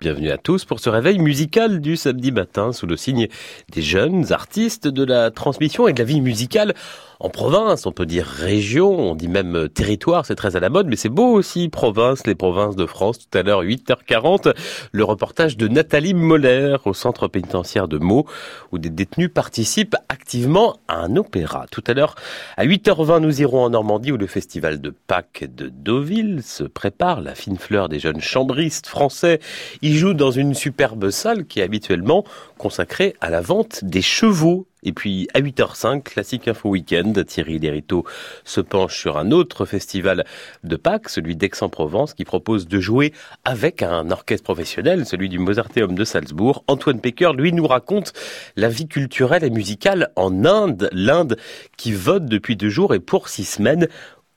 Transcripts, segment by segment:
Bienvenue à tous pour ce réveil musical du samedi matin sous le signe des jeunes artistes de la transmission et de la vie musicale en province, on peut dire région, on dit même territoire, c'est très à la mode, mais c'est beau aussi, province, les provinces de France. Tout à l'heure, 8h40, le reportage de Nathalie Moller au centre pénitentiaire de Meaux, où des détenus participent activement à un opéra. Tout à l'heure, à 8h20, nous irons en Normandie où le festival de Pâques de Deauville se prépare. La fine fleur des jeunes chambristes français y joue dans une superbe salle qui est habituellement consacrée à la vente des chevaux et puis à 8h05, classique info week-end, Thierry Lériteau se penche sur un autre festival de Pâques, celui d'Aix-en-Provence, qui propose de jouer avec un orchestre professionnel, celui du Mozarteum de Salzbourg. Antoine Pecker, lui, nous raconte la vie culturelle et musicale en Inde, l'Inde qui vote depuis deux jours et pour six semaines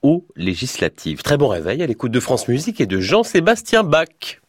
aux législatives. Très bon réveil à l'écoute de France Musique et de Jean-Sébastien Bach.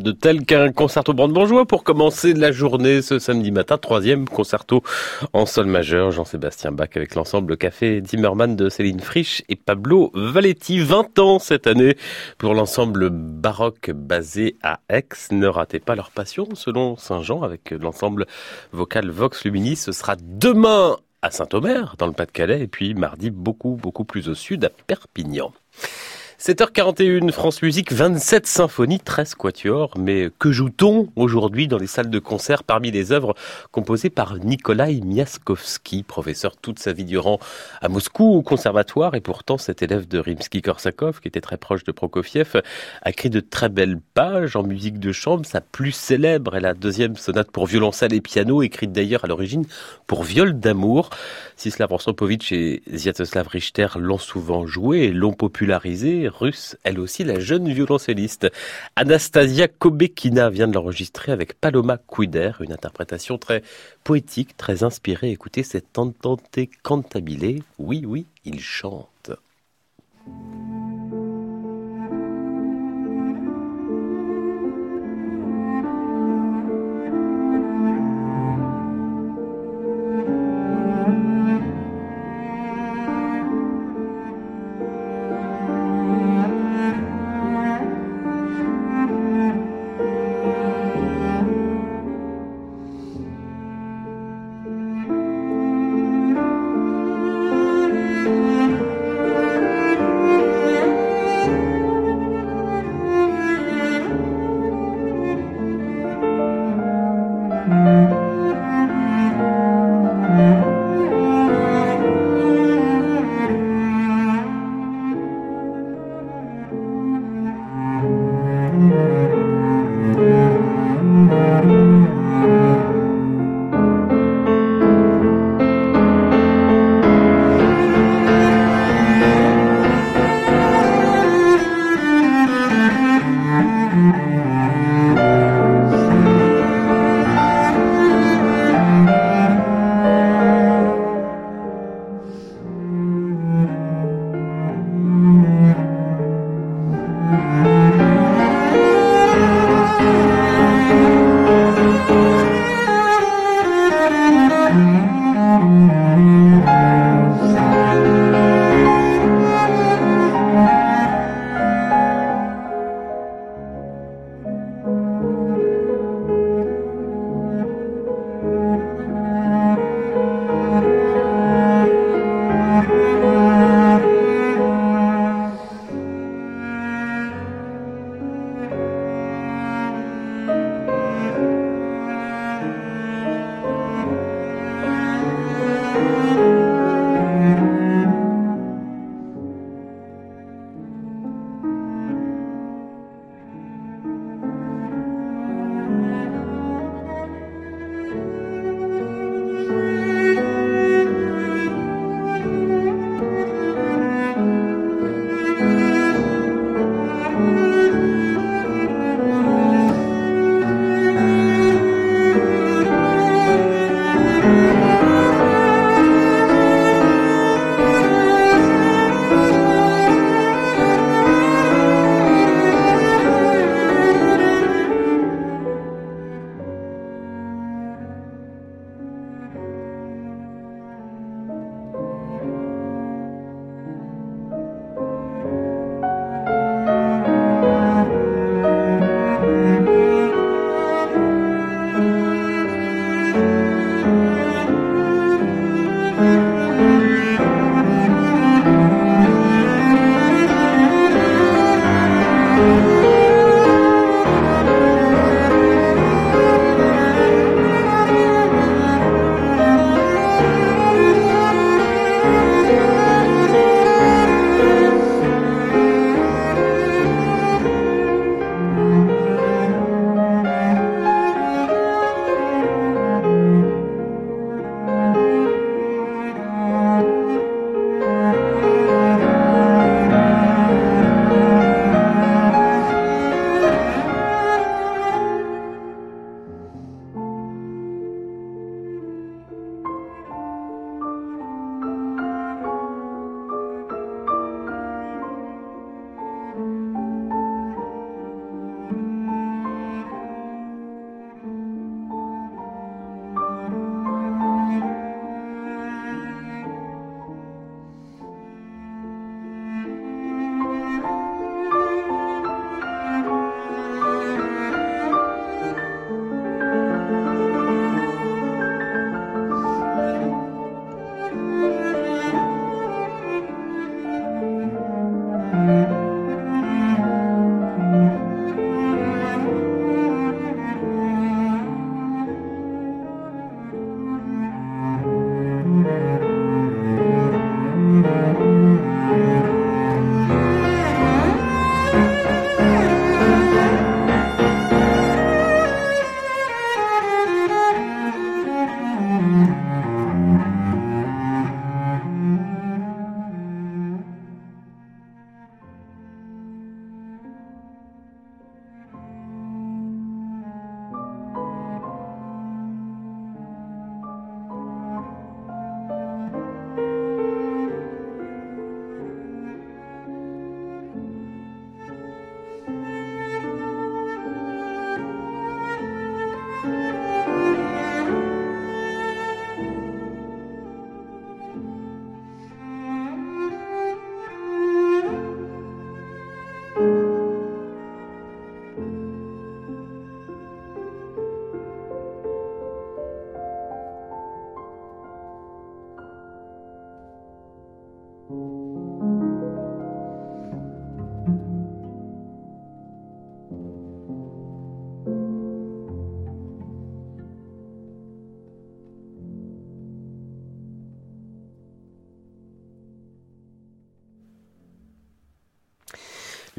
De tel qu'un concerto brandebourgeois pour commencer la journée ce samedi matin. Troisième concerto en sol majeur. Jean-Sébastien Bach avec l'ensemble Café Zimmermann de Céline Frisch et Pablo Valetti. 20 ans cette année pour l'ensemble baroque basé à Aix. Ne ratez pas leur passion selon Saint-Jean avec l'ensemble vocal Vox Luminis. Ce sera demain à Saint-Omer dans le Pas-de-Calais et puis mardi beaucoup beaucoup plus au sud à Perpignan. 7h41, France Musique, 27 symphonies, 13 quatuors. Mais que joue-t-on aujourd'hui dans les salles de concert parmi les œuvres composées par Nikolai Miaskovsky, professeur toute sa vie durant à Moscou au conservatoire et pourtant cet élève de Rimsky-Korsakov qui était très proche de Prokofiev a écrit de très belles pages en musique de chambre. Sa plus célèbre est la deuxième sonate pour violoncelle et piano, écrite d'ailleurs à l'origine pour viol d'amour. Sislav Rostropovitch et Sviatoslav Richter l'ont souvent joué et l'ont popularisé russe, elle aussi la jeune violoncelliste. Anastasia Kobekina vient de l'enregistrer avec Paloma Quider, une interprétation très poétique, très inspirée. Écoutez cette entente cantabile. Oui, oui, il chante.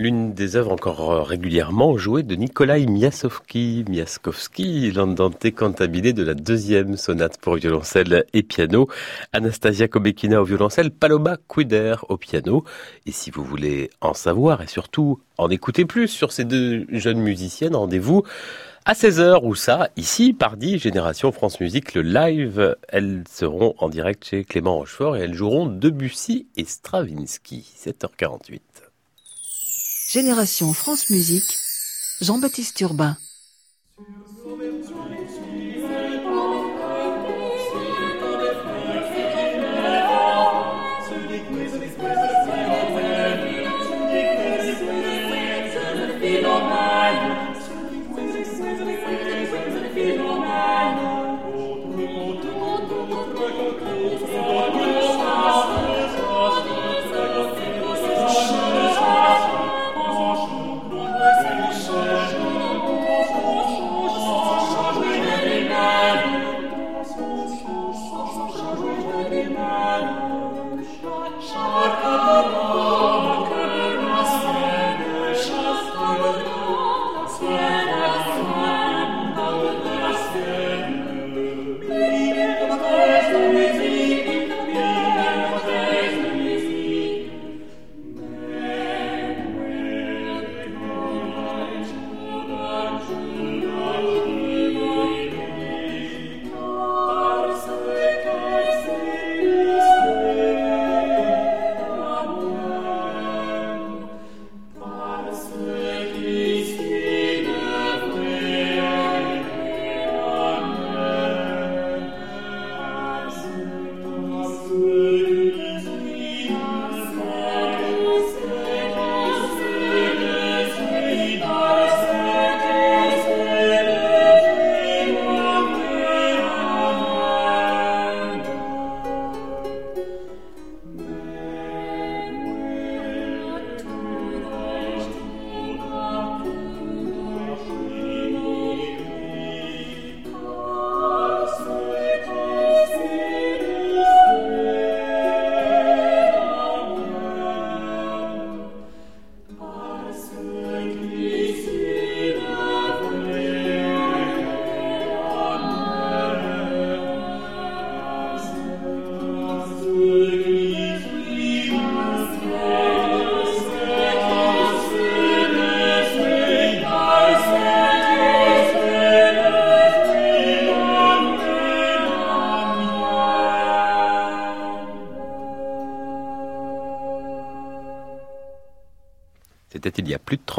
L'une des œuvres encore euh, régulièrement jouées de Nikolai Miasowski, Miaskowski, l'andante cantabile de la deuxième sonate pour violoncelle et piano, Anastasia Kobekina au violoncelle, Paloma Quider au piano. Et si vous voulez en savoir et surtout en écouter plus sur ces deux jeunes musiciennes, rendez-vous à 16h ou ça, ici, pardi, Génération France Musique, le live. Elles seront en direct chez Clément Rochefort et elles joueront Debussy et Stravinsky, 7h48. Génération France Musique, Jean-Baptiste Urbain.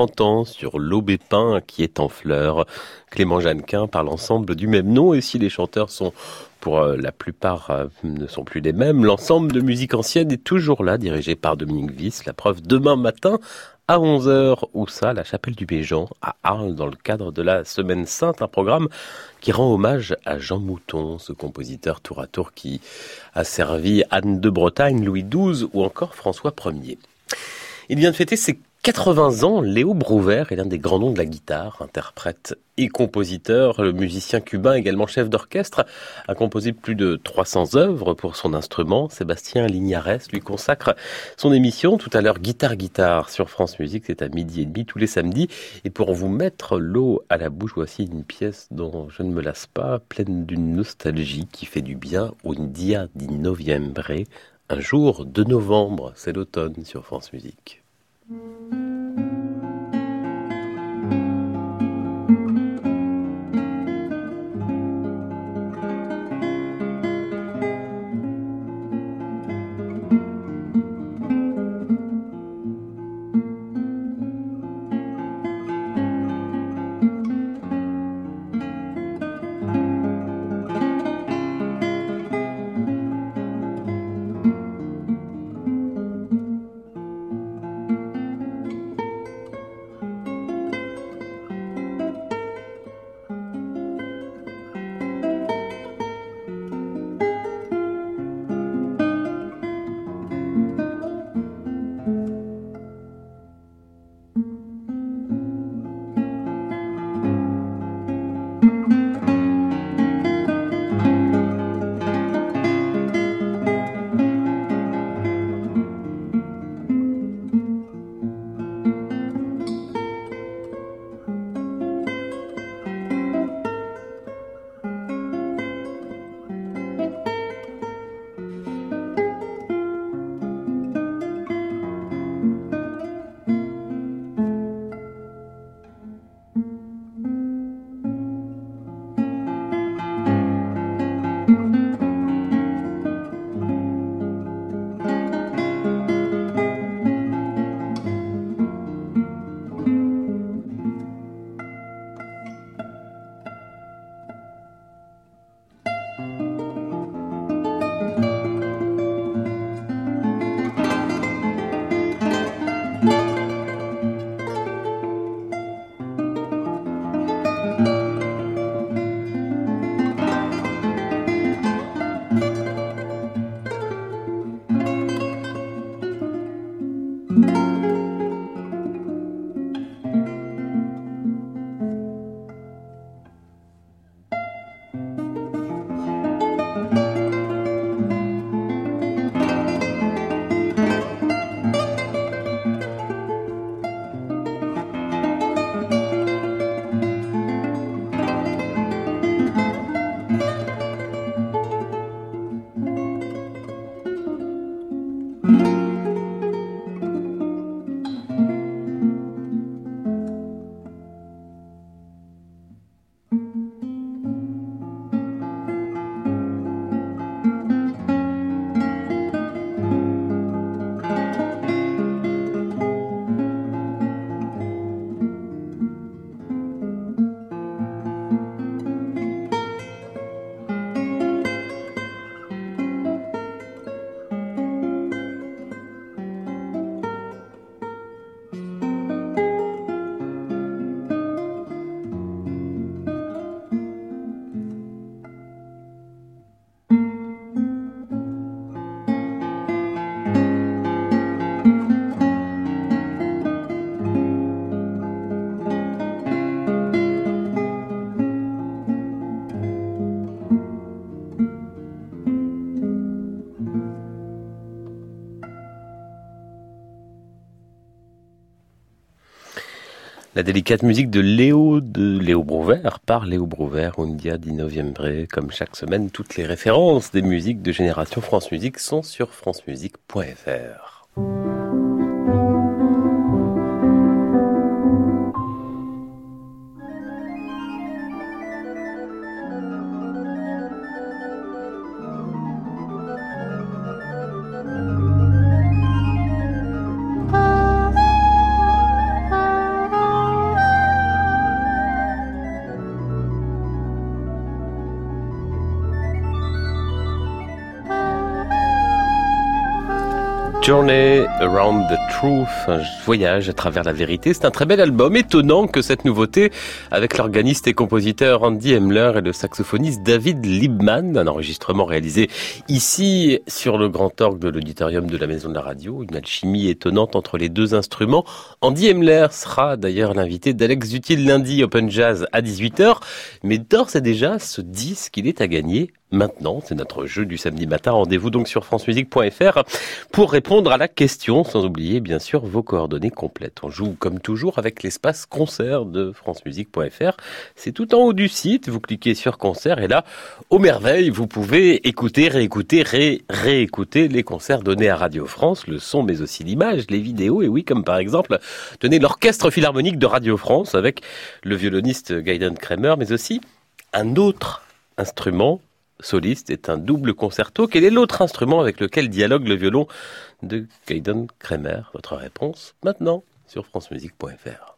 30 ans sur l'aubépin qui est en fleurs. Clément Jeannequin par l'ensemble du même nom et si les chanteurs sont pour euh, la plupart euh, ne sont plus les mêmes, l'ensemble de musique ancienne est toujours là, dirigé par Dominique Viss. La preuve demain matin à 11h, où ça, la chapelle du Béjean, à Arles, dans le cadre de la Semaine Sainte, un programme qui rend hommage à Jean Mouton, ce compositeur tour à tour qui a servi Anne de Bretagne, Louis XII ou encore François Ier. Il vient de fêter ses 80 ans, Léo Brouwer est l'un des grands noms de la guitare, interprète et compositeur. Le musicien cubain, également chef d'orchestre, a composé plus de 300 œuvres pour son instrument. Sébastien Lignares lui consacre son émission tout à l'heure Guitare Guitare sur France Musique. C'est à midi et demi tous les samedis. Et pour vous mettre l'eau à la bouche, voici une pièce dont je ne me lasse pas, pleine d'une nostalgie qui fait du bien. Un dia di novembre, un jour de novembre, c'est l'automne sur France Musique. Mm-hmm. La délicate musique de Léo de Léo par Léo Brouvert, Undia di Novembre. Comme chaque semaine, toutes les références des musiques de Génération France Musique sont sur francemusique.fr. Journey Around the Truth, un voyage à travers la vérité. C'est un très bel album, étonnant que cette nouveauté, avec l'organiste et compositeur Andy Emler et le saxophoniste David Liebman, un enregistrement réalisé ici sur le grand orgue de l'auditorium de la Maison de la Radio, une alchimie étonnante entre les deux instruments. Andy Emler sera d'ailleurs l'invité d'Alex Utile lundi Open Jazz à 18h, mais d'ores et déjà ce disque, il est à gagner maintenant. C'est notre jeu du samedi matin. Rendez-vous donc sur francemusique.fr pour répondre à la question, sans oublier bien sûr vos coordonnées complètes. On joue comme toujours avec l'espace concert de francemusique.fr. C'est tout en haut du site. Vous cliquez sur concert et là, au merveille, vous pouvez écouter, réécouter, ré réécouter les concerts donnés à Radio France, le son mais aussi l'image, les vidéos et oui, comme par exemple, donner l'orchestre philharmonique de Radio France avec le violoniste Gaiden Kramer, mais aussi un autre instrument soliste est un double concerto. Quel est l'autre instrument avec lequel dialogue le violon de Gaiden Kremer? Votre réponse maintenant sur francemusique.fr.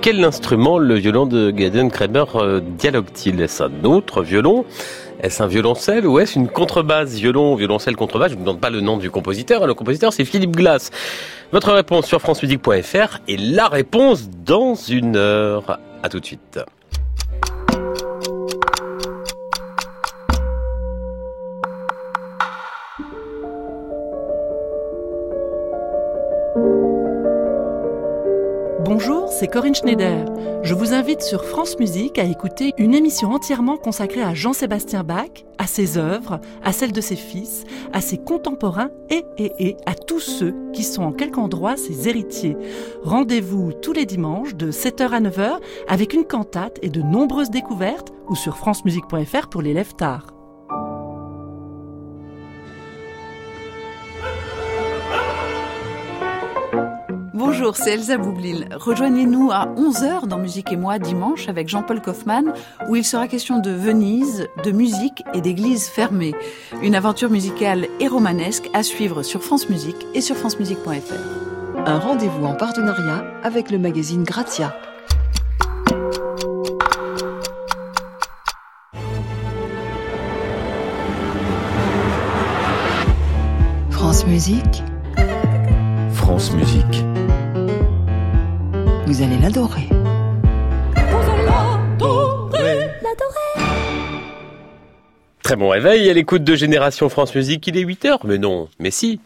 quel instrument le violon de Gaden Kramer euh, dialogue-t-il? Est-ce un autre violon? Est-ce un violoncelle ou est-ce une contrebasse? Violon, violoncelle, contrebasse, je ne vous demande pas le nom du compositeur. Le compositeur, c'est Philippe Glass. Votre réponse sur francemusique.fr et la réponse dans une heure. À tout de suite. C'est Corinne Schneider. Je vous invite sur France Musique à écouter une émission entièrement consacrée à Jean-Sébastien Bach, à ses œuvres, à celles de ses fils, à ses contemporains et, et, et à tous ceux qui sont en quelque endroit ses héritiers. Rendez-vous tous les dimanches de 7h à 9h avec une cantate et de nombreuses découvertes ou sur francemusique.fr pour les lèvres tard. Bonjour, c'est Elsa Boublil. Rejoignez-nous à 11h dans Musique et moi dimanche avec Jean-Paul Kaufmann où il sera question de Venise, de musique et d'églises fermées. Une aventure musicale et romanesque à suivre sur France Musique et sur francemusique.fr. Un rendez-vous en partenariat avec le magazine Grazia. France Musique, France Musique. Vous allez l'adorer. Très bon réveil à l'écoute de Génération France Musique. Il est 8h, mais non, mais si.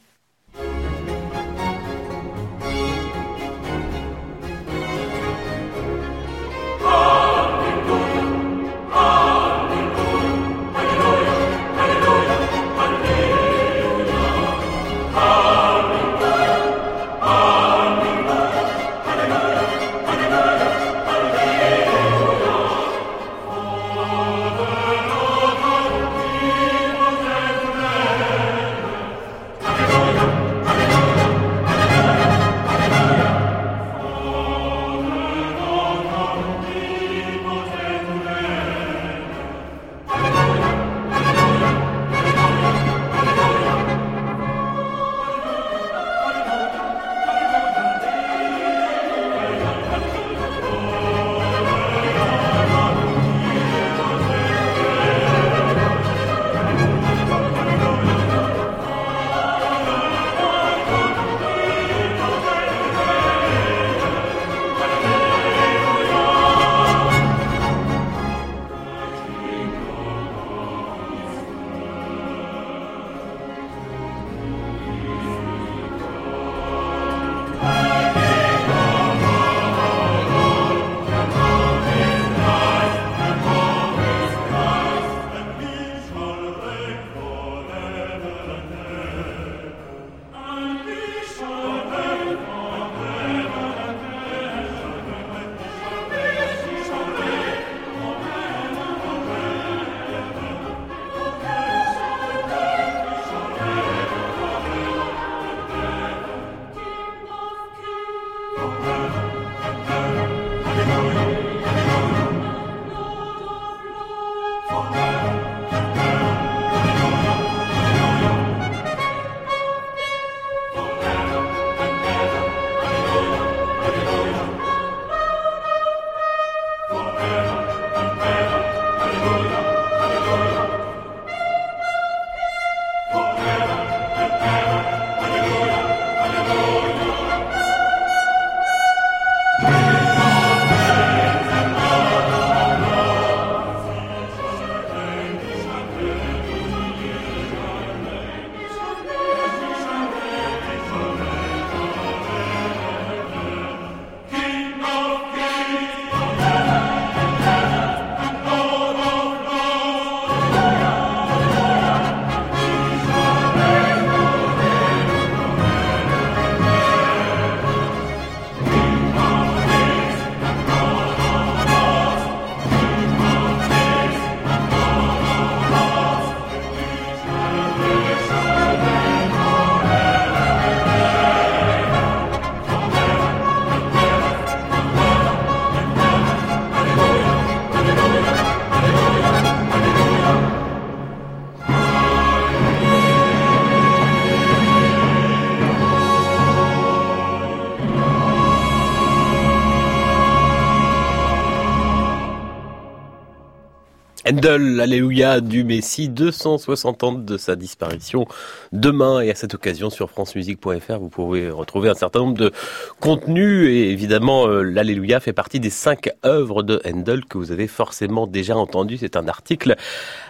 Handel, Alléluia du Messie, 260 ans de sa disparition demain et à cette occasion sur francemusique.fr vous pouvez retrouver un certain nombre de contenus et évidemment euh, l'Alléluia fait partie des cinq œuvres de Handel que vous avez forcément déjà entendu. C'est un article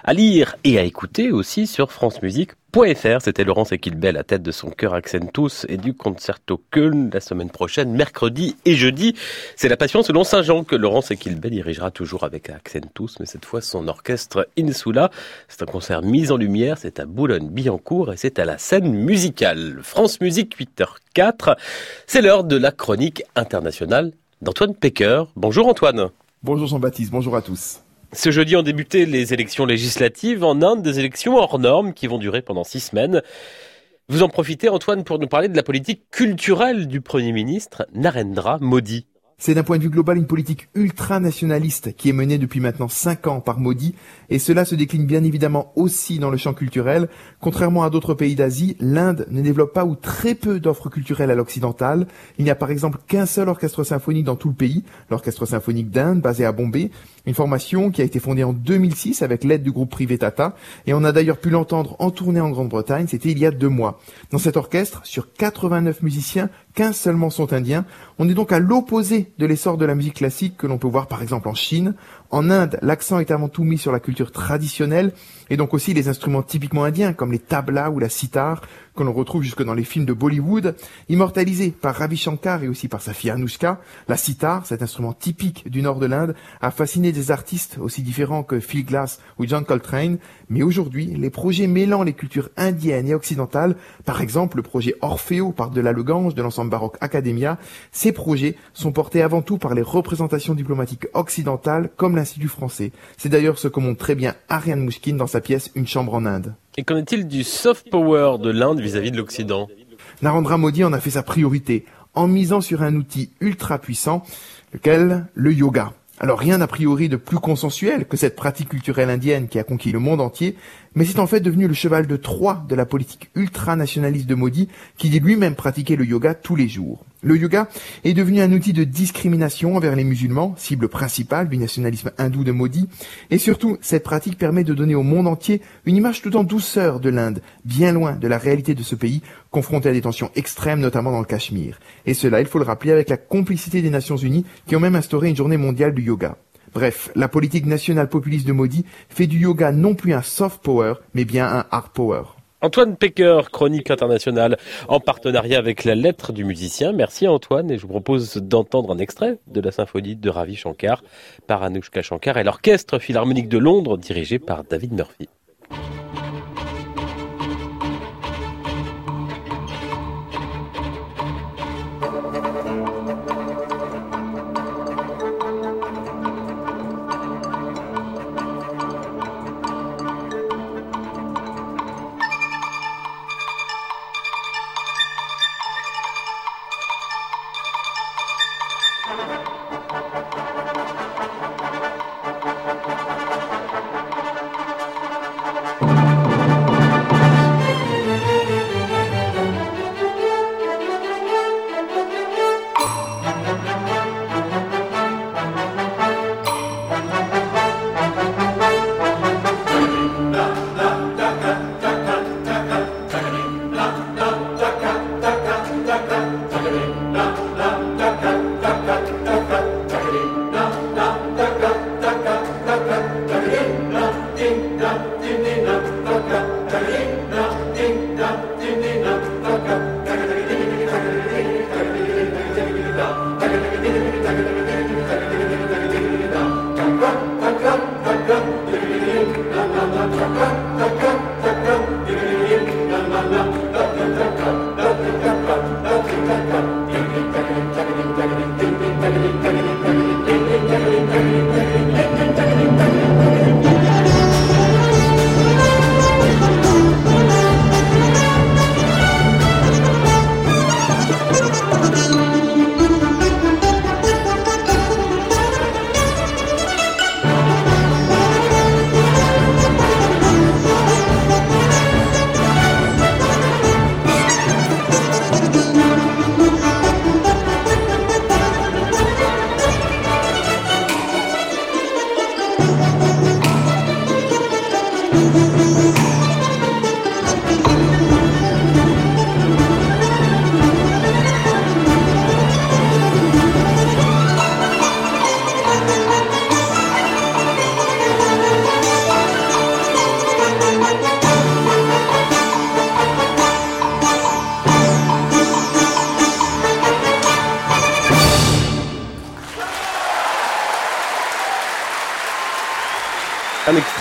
à lire et à écouter aussi sur France Musique. C'était Laurence Equilbet à la tête de son chœur Accentus et du Concerto Köln la semaine prochaine, mercredi et jeudi. C'est la Passion selon Saint Jean que Laurence Equilbet dirigera toujours avec Accentus, mais cette fois son orchestre Insula. C'est un concert mis en lumière, c'est à Boulogne-Billancourt et c'est à la scène musicale. France Musique 8h04. C'est l'heure de la chronique internationale d'Antoine Pecker. Bonjour Antoine. Bonjour Jean-Baptiste, bonjour à tous. Ce jeudi ont débuté les élections législatives en Inde, des élections hors normes qui vont durer pendant six semaines. Vous en profitez, Antoine, pour nous parler de la politique culturelle du Premier ministre Narendra Modi. C'est d'un point de vue global une politique ultra-nationaliste qui est menée depuis maintenant cinq ans par Modi, et cela se décline bien évidemment aussi dans le champ culturel. Contrairement à d'autres pays d'Asie, l'Inde ne développe pas ou très peu d'offres culturelles à l'occidental. Il n'y a par exemple qu'un seul orchestre symphonique dans tout le pays, l'Orchestre symphonique d'Inde, basé à Bombay, une formation qui a été fondée en 2006 avec l'aide du groupe privé Tata, et on a d'ailleurs pu l'entendre en tournée en Grande-Bretagne, c'était il y a deux mois. Dans cet orchestre, sur 89 musiciens, 15 seulement sont indiens. On est donc à l'opposé de l'essor de la musique classique que l'on peut voir par exemple en Chine. En Inde, l'accent est avant tout mis sur la culture traditionnelle et donc aussi les instruments typiquement indiens comme les tablas ou la sitar que l'on retrouve jusque dans les films de Bollywood, immortalisés par Ravi Shankar et aussi par sa fille Anushka. La sitar, cet instrument typique du nord de l'Inde, a fasciné des artistes aussi différents que Phil Glass ou John Coltrane, mais aujourd'hui, les projets mêlant les cultures indiennes et occidentales, par exemple le projet Orfeo par-delà le Gange de l'ensemble baroque Academia, ces projets sont portés avant tout par les représentations diplomatiques occidentales comme l'Institut français. C'est d'ailleurs ce que montre très bien Ariane Mouchkine dans sa pièce Une chambre en Inde. Et qu'en est-il du soft power de l'Inde vis-à-vis de l'Occident? Narendra Modi en a fait sa priorité, en misant sur un outil ultra puissant, lequel? Le yoga. Alors rien a priori de plus consensuel que cette pratique culturelle indienne qui a conquis le monde entier, mais c'est en fait devenu le cheval de Troie de la politique ultranationaliste de Modi, qui dit lui-même pratiquer le yoga tous les jours. Le yoga est devenu un outil de discrimination envers les musulmans, cible principale du nationalisme hindou de Modi, et surtout, cette pratique permet de donner au monde entier une image tout en douceur de l'Inde, bien loin de la réalité de ce pays, confronté à des tensions extrêmes, notamment dans le Cachemire. Et cela, il faut le rappeler, avec la complicité des Nations Unies, qui ont même instauré une journée mondiale du yoga. Bref, la politique nationale populiste de Modi fait du yoga non plus un soft power, mais bien un hard power. Antoine Pecker, chronique internationale, en partenariat avec la lettre du musicien. Merci Antoine et je vous propose d'entendre un extrait de la symphonie de Ravi Shankar par Anushka Shankar et l'orchestre philharmonique de Londres dirigé par David Murphy.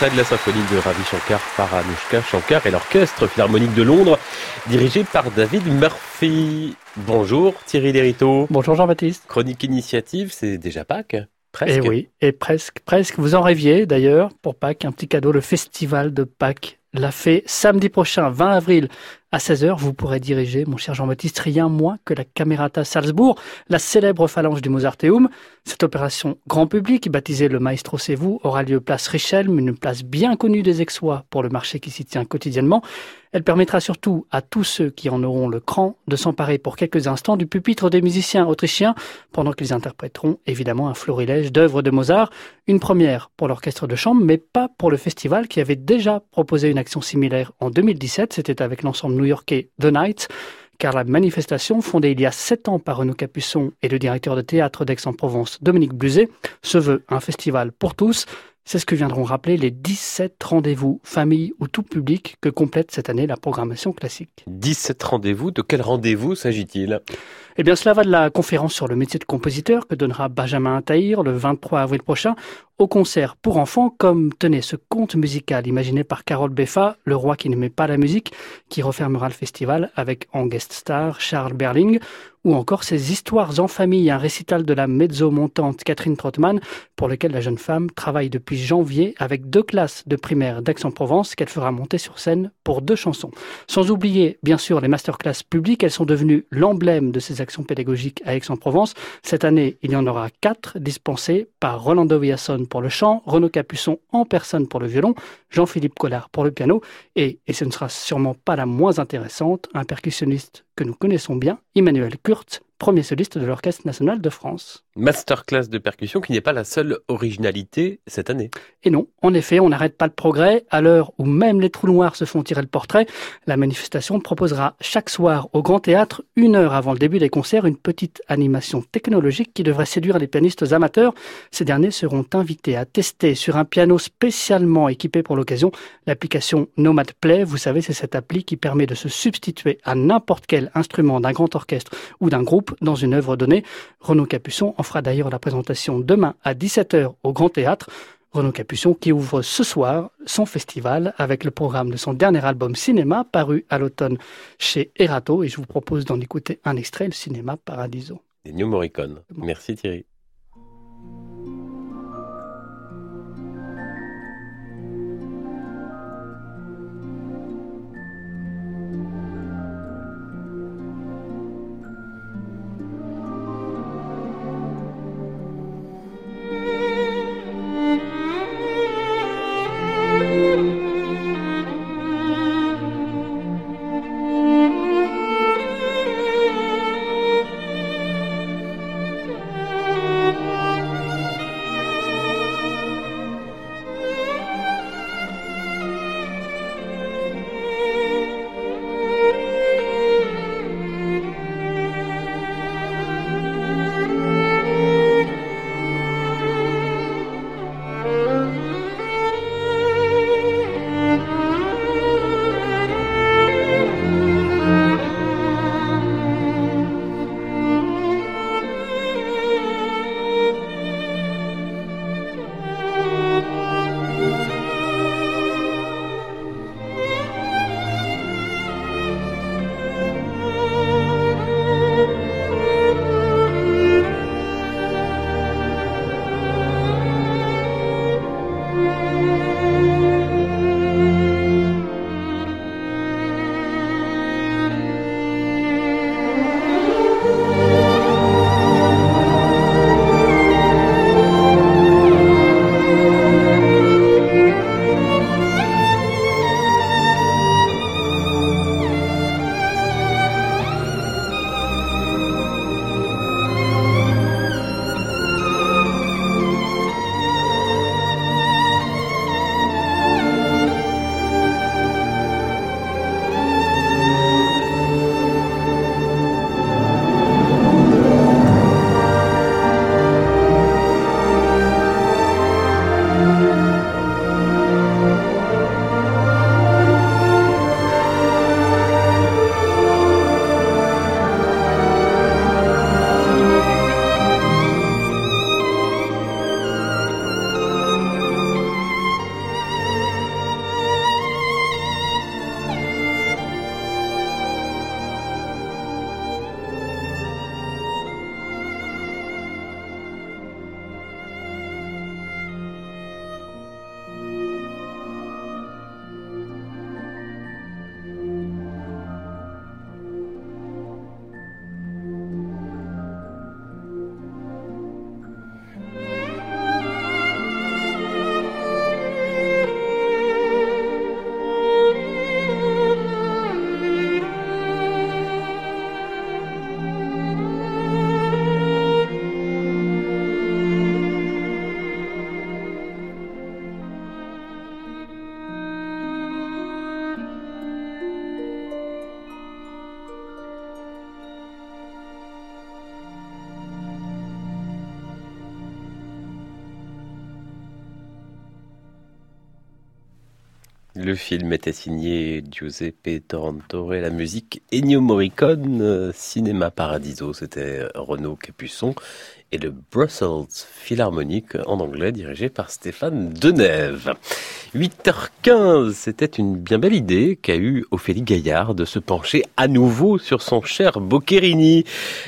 Extrait de la symphonie de Ravi Shankar par Anushka Shankar et l'orchestre philharmonique de Londres, dirigé par David Murphy. Bonjour Thierry Lériteau. Bonjour Jean-Baptiste. Chronique initiative, c'est déjà Pâques Presque. Et eh oui, et presque, presque. Vous en rêviez d'ailleurs pour Pâques, un petit cadeau, le festival de Pâques l'a fait samedi prochain, 20 avril, à 16h, vous pourrez diriger, mon cher Jean-Baptiste, rien moins que la Camerata Salzbourg, la célèbre phalange du Mozarteum. Cette opération grand public, baptisée le Maestro C'est vous, aura lieu place Richelme, une place bien connue des Aixois pour le marché qui s'y tient quotidiennement. Elle permettra surtout à tous ceux qui en auront le cran de s'emparer pour quelques instants du pupitre des musiciens autrichiens pendant qu'ils interpréteront évidemment un florilège d'œuvres de Mozart. Une première pour l'orchestre de chambre, mais pas pour le festival qui avait déjà proposé une action similaire en 2017. C'était avec l'ensemble new-yorkais The Night car la manifestation, fondée il y a sept ans par Renaud Capuçon et le directeur de théâtre d'Aix-en-Provence, Dominique Bluzet, se veut un festival pour tous, c'est ce que viendront rappeler les 17 rendez-vous famille ou tout public que complète cette année la programmation classique. 17 rendez-vous, de quel rendez-vous s'agit-il? Eh bien cela va de la conférence sur le métier de compositeur que donnera Benjamin Tahir le 23 avril prochain au concert pour enfants comme, tenez, ce conte musical imaginé par Carole Beffa, le roi qui n'aimait pas la musique, qui refermera le festival avec en guest star Charles Berling, ou encore ces histoires en famille, un récital de la mezzo-montante Catherine Trottmann, pour lequel la jeune femme travaille depuis janvier avec deux classes de primaire d'Aix-en-Provence qu'elle fera monter sur scène pour deux chansons. Sans oublier, bien sûr, les masterclass publiques, elles sont devenues l'emblème de ces actions pédagogiques à Aix-en-Provence. Cette année, il y en aura quatre dispensées par Rolando Villasson pour le chant, Renaud Capuçon en personne pour le violon, Jean-Philippe Collard pour le piano, et, et ce ne sera sûrement pas la moins intéressante, un percussionniste que nous connaissons bien, Emmanuel Kurtz, premier soliste de l'Orchestre national de France. Masterclass de percussion qui n'est pas la seule originalité cette année. Et non, en effet, on n'arrête pas le progrès. À l'heure où même les trous noirs se font tirer le portrait, la manifestation proposera chaque soir au Grand Théâtre, une heure avant le début des concerts, une petite animation technologique qui devrait séduire les pianistes amateurs. Ces derniers seront invités à tester sur un piano spécialement équipé pour l'occasion l'application Nomad Play. Vous savez, c'est cette appli qui permet de se substituer à n'importe quel instrument d'un grand orchestre ou d'un groupe dans une œuvre donnée. Renaud Capuçon en fera d'ailleurs la présentation demain à 17h au Grand Théâtre. Renaud Capuçon qui ouvre ce soir son festival avec le programme de son dernier album cinéma paru à l'automne chez Erato et je vous propose d'en écouter un extrait, le cinéma Paradiso. New Morricone. Merci Thierry. Le film était signé Giuseppe Torrentore, la musique Ennio Morricone, euh, Cinéma Paradiso, c'était Renaud Capuçon et le Brussels Philharmonic en anglais dirigé par Stéphane Denève. 8h15, c'était une bien belle idée qu'a eue Ophélie Gaillard de se pencher à nouveau sur son cher Boccherini.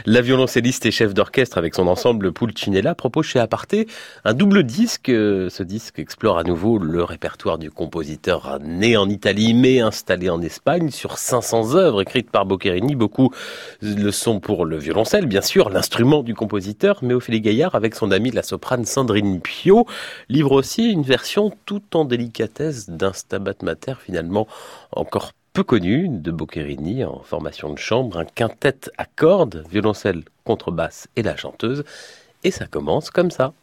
La violoncelliste et chef d'orchestre avec son ensemble Pulcinella propose chez Aparté un double disque. Ce disque explore à nouveau le répertoire du compositeur né en Italie mais installé en Espagne sur 500 œuvres écrites par Boccherini. Beaucoup le sont pour le violoncelle, bien sûr, l'instrument du compositeur, mais Ophélie Gaillard avec son amie la soprane Sandrine Pio livre aussi une version tout en délicatesse d'un Stabat Mater finalement encore peu connu de Boccherini en formation de chambre, un quintet à cordes, violoncelle, contrebasse et la chanteuse. Et ça commence comme ça.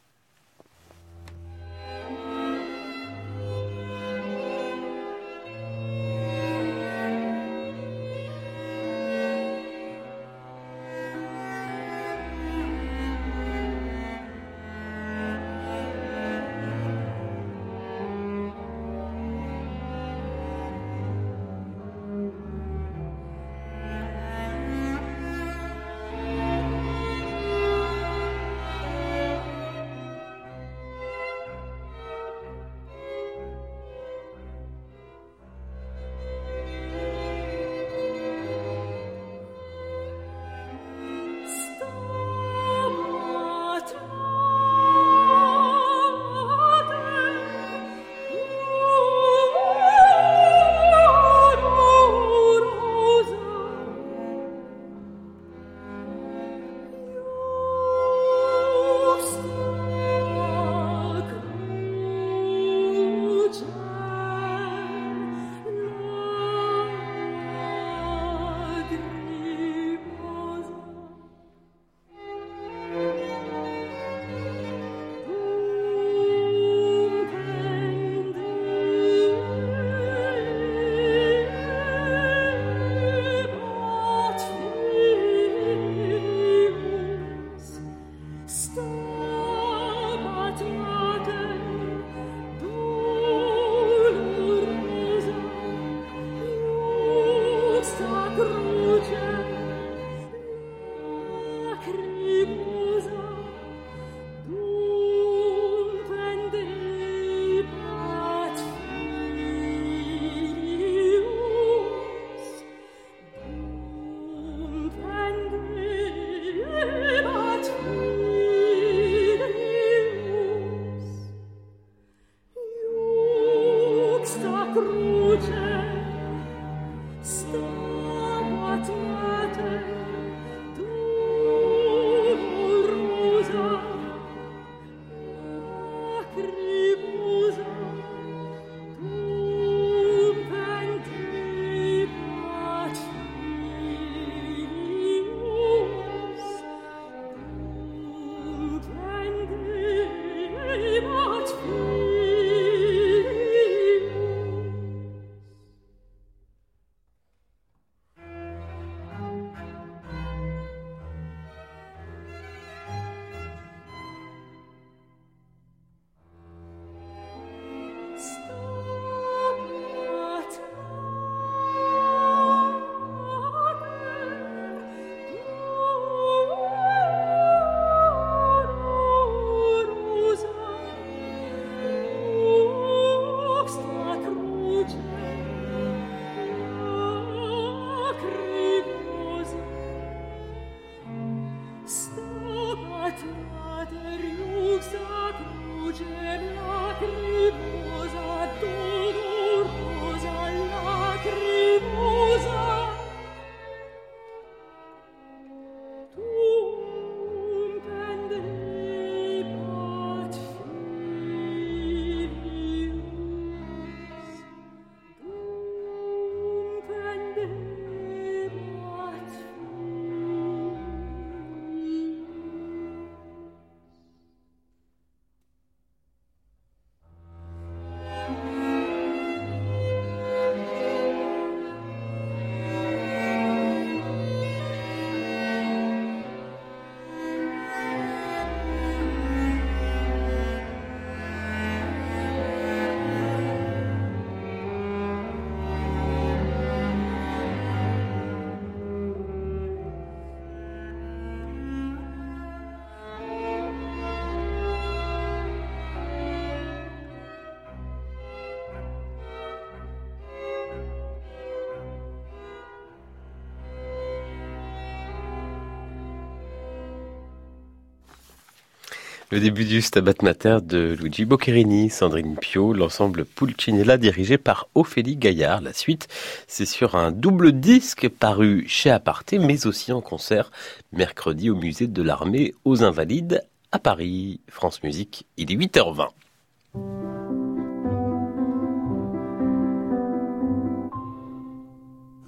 Le début du Stabat Mater de Luigi Boccherini, Sandrine Pio, l'ensemble Pulcinella dirigé par Ophélie Gaillard. La suite, c'est sur un double disque paru chez Aparté, mais aussi en concert mercredi au musée de l'armée aux Invalides à Paris. France Musique, il est 8h20.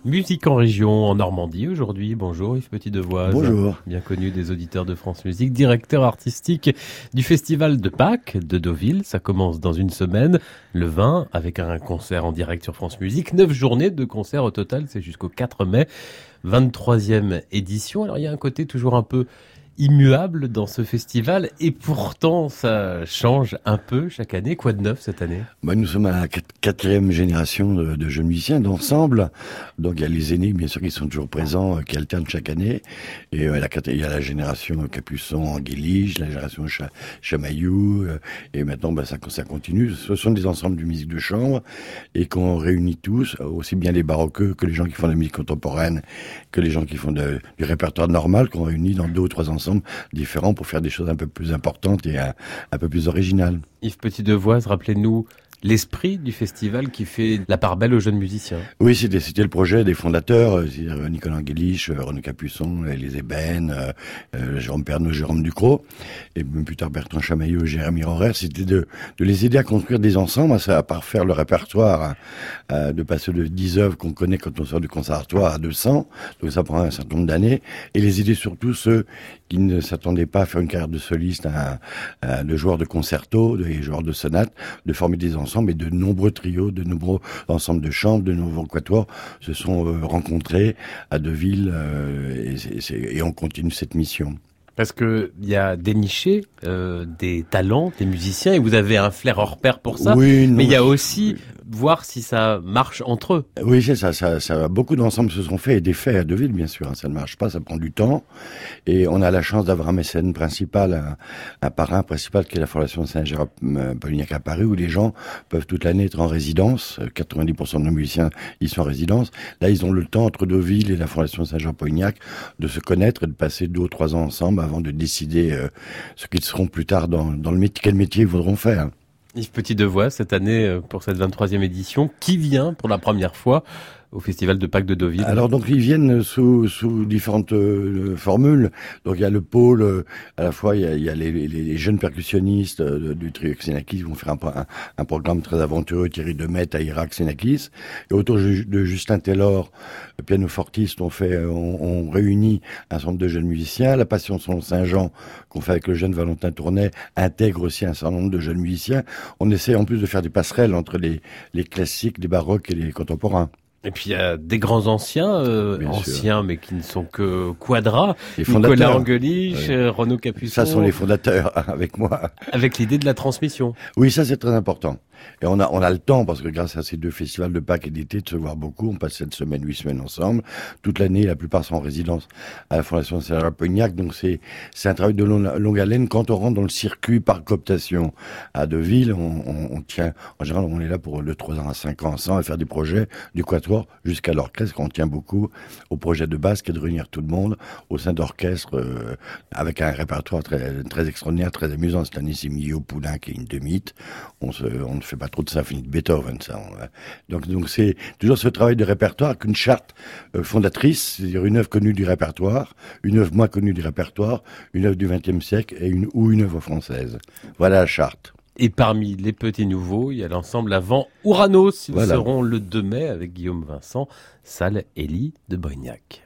Musique en région, en Normandie aujourd'hui. Bonjour Yves Petit-Devoise. Bonjour. Bien connu des auditeurs de France Musique, directeur artistique du Festival de Pâques de Deauville. Ça commence dans une semaine, le 20, avec un concert en direct sur France Musique. Neuf journées de concert au total, c'est jusqu'au 4 mai. 23e édition. Alors il y a un côté toujours un peu immuable dans ce festival et pourtant ça change un peu chaque année. Quoi de neuf cette année? Bah, Nous sommes à la quatrième génération de, jeunes musiciens d'ensemble. Donc il y a les aînés bien sûr qui sont toujours présents, euh, qui alternent chaque année. Et euh, il y a la génération Capuçon, Anguilige, la génération Chamaillou. Euh, et maintenant bah, ça, continue. Ce sont des ensembles de musique de chambre et qu'on réunit tous, aussi bien les baroqueux que les gens qui font de la musique contemporaine, que les gens qui font du répertoire normal, qu'on réunit dans deux ou trois ensembles différents pour faire des choses un peu plus importantes et un, un peu plus originales. Yves Petit-Devoise, rappelez-nous l'esprit du festival qui fait la part belle aux jeunes musiciens. Oui, c'était c'était le projet des fondateurs, euh, Nicolas Angelich, euh, René Capuçon, les Ébènes, euh, euh, Jérôme Pernaud, Jérôme Ducrot, et même plus tard Bertrand Chamaillot, Jérémy Rorer, c'était de, de les aider à construire des ensembles, à, à parfaire le répertoire, hein, de passer de 10 œuvres qu'on connaît quand on sort du conservatoire à 200, donc ça prend un certain nombre d'années, et les aider surtout ceux qui ne s'attendaient pas à faire une carrière de soliste, à, à, de joueurs de concerto, de joueurs de sonate, de former des ensembles mais de nombreux trios, de nombreux ensembles de chambres, de nouveaux quatuors se sont euh, rencontrés à Deville euh, et, et on continue cette mission. Parce que il y a déniché euh, des talents, des musiciens, et vous avez un flair hors pair pour ça. Oui, non, mais il y a aussi voir si ça marche entre eux. Oui, c'est ça. Beaucoup d'ensembles se sont faits et des faits à Deville, bien sûr. Hein, ça ne marche pas, ça prend du temps. Et on a la chance d'avoir un mécène principal, un, parrain principal qui est la Fondation Saint-Jérôme euh, Polignac à Paris, où les gens peuvent toute l'année être en résidence. 90% de nos musiciens, ils sont en résidence. Là, ils ont le temps entre Deauville et la Fondation Saint-Jérôme Polignac de se connaître et de passer deux ou trois ans ensemble avant de décider euh, ce qu'ils seront plus tard dans, dans le métier, quel métier ils voudront faire. Yves Petit Devoix, cette année, euh, pour cette 23e édition, qui vient pour la première fois au Festival de Pâques de Deauville Alors donc ils viennent sous, sous différentes euh, formules. Donc il y a le pôle, euh, à la fois il y a, y a les, les, les, jeunes percussionnistes euh, du trio Xenakis qui vont faire un, un, programme très aventureux, Thierry Demet, Aira, Xenakis. Et autour de Justin Taylor, pianofortiste, on fait, on, on, réunit un centre de jeunes musiciens. La Passion Son Saint-Jean qu'on fait avec le jeune Valentin Tournet intègre aussi un certain nombre de jeunes musiciens. On essaie en plus de faire des passerelles entre les, les classiques, les baroques et les contemporains. Et puis il y a des grands anciens, euh, anciens mais qui ne sont que quadras. Les Nicolas Angelich. Renaud Capuçon. Ça sont les fondateurs avec moi. Avec l'idée de la transmission. Oui, ça c'est très important. Et on a, on a le temps, parce que grâce à ces deux festivals de Pâques et d'été, de se voir beaucoup. On passe cette semaine, huit semaines ensemble. Toute l'année, la plupart sont en résidence à la Fondation Serra Pognac. Donc c'est, c'est un travail de long, longue haleine. Quand on rentre dans le circuit par cooptation à Deville, on, on, on tient, en général, on est là pour de 3 ans à 5 ans ensemble à faire des projets du quatuor jusqu'à l'orchestre. On tient beaucoup au projet de base qui est de réunir tout le monde au sein d'orchestre euh, avec un répertoire très, très extraordinaire, très amusant. Cette année, c'est Millot Poulain qui est une demi-mythe. On fait pas trop de symphonie de Beethoven, ça. Donc, donc c'est toujours ce travail de répertoire qu'une charte euh, fondatrice, c'est-à-dire une œuvre connue du répertoire, une œuvre moins connue du répertoire, une œuvre du XXe siècle et une ou une œuvre française. Voilà la charte. Et parmi les petits nouveaux, il y a l'ensemble avant Ouranos. Ils voilà. seront le 2 mai avec Guillaume Vincent, salle Élie de Brignac.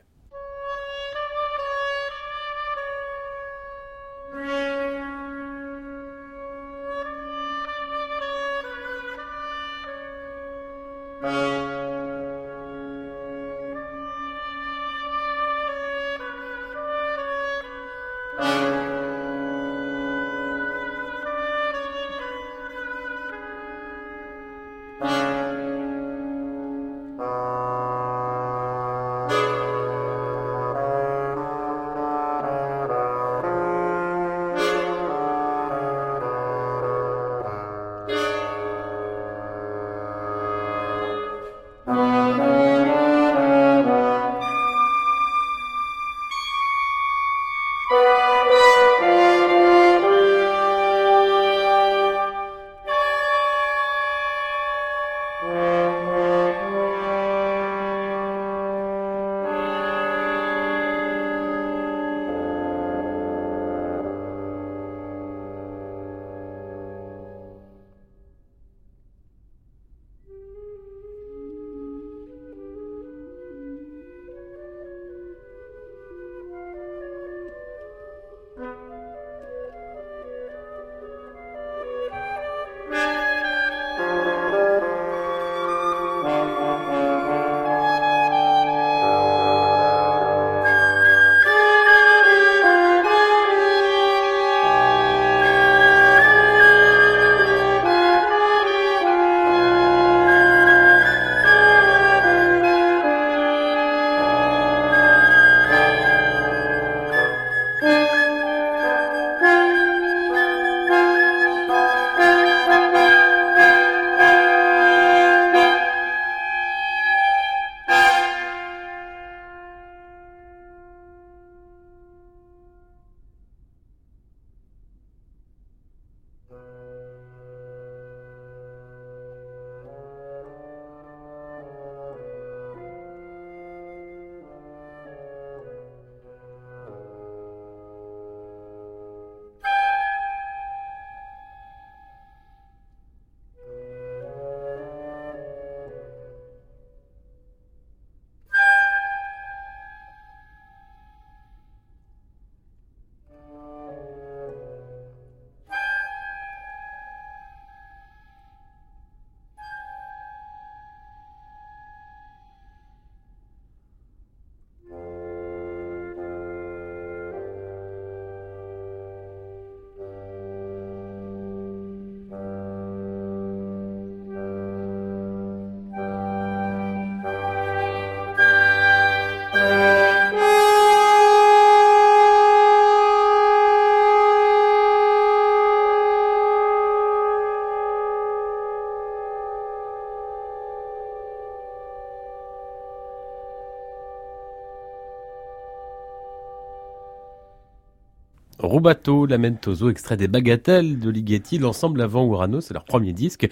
Rubato, Lamentoso, extrait des Bagatelles de Ligeti, l'ensemble avant Urano, c'est leur premier disque,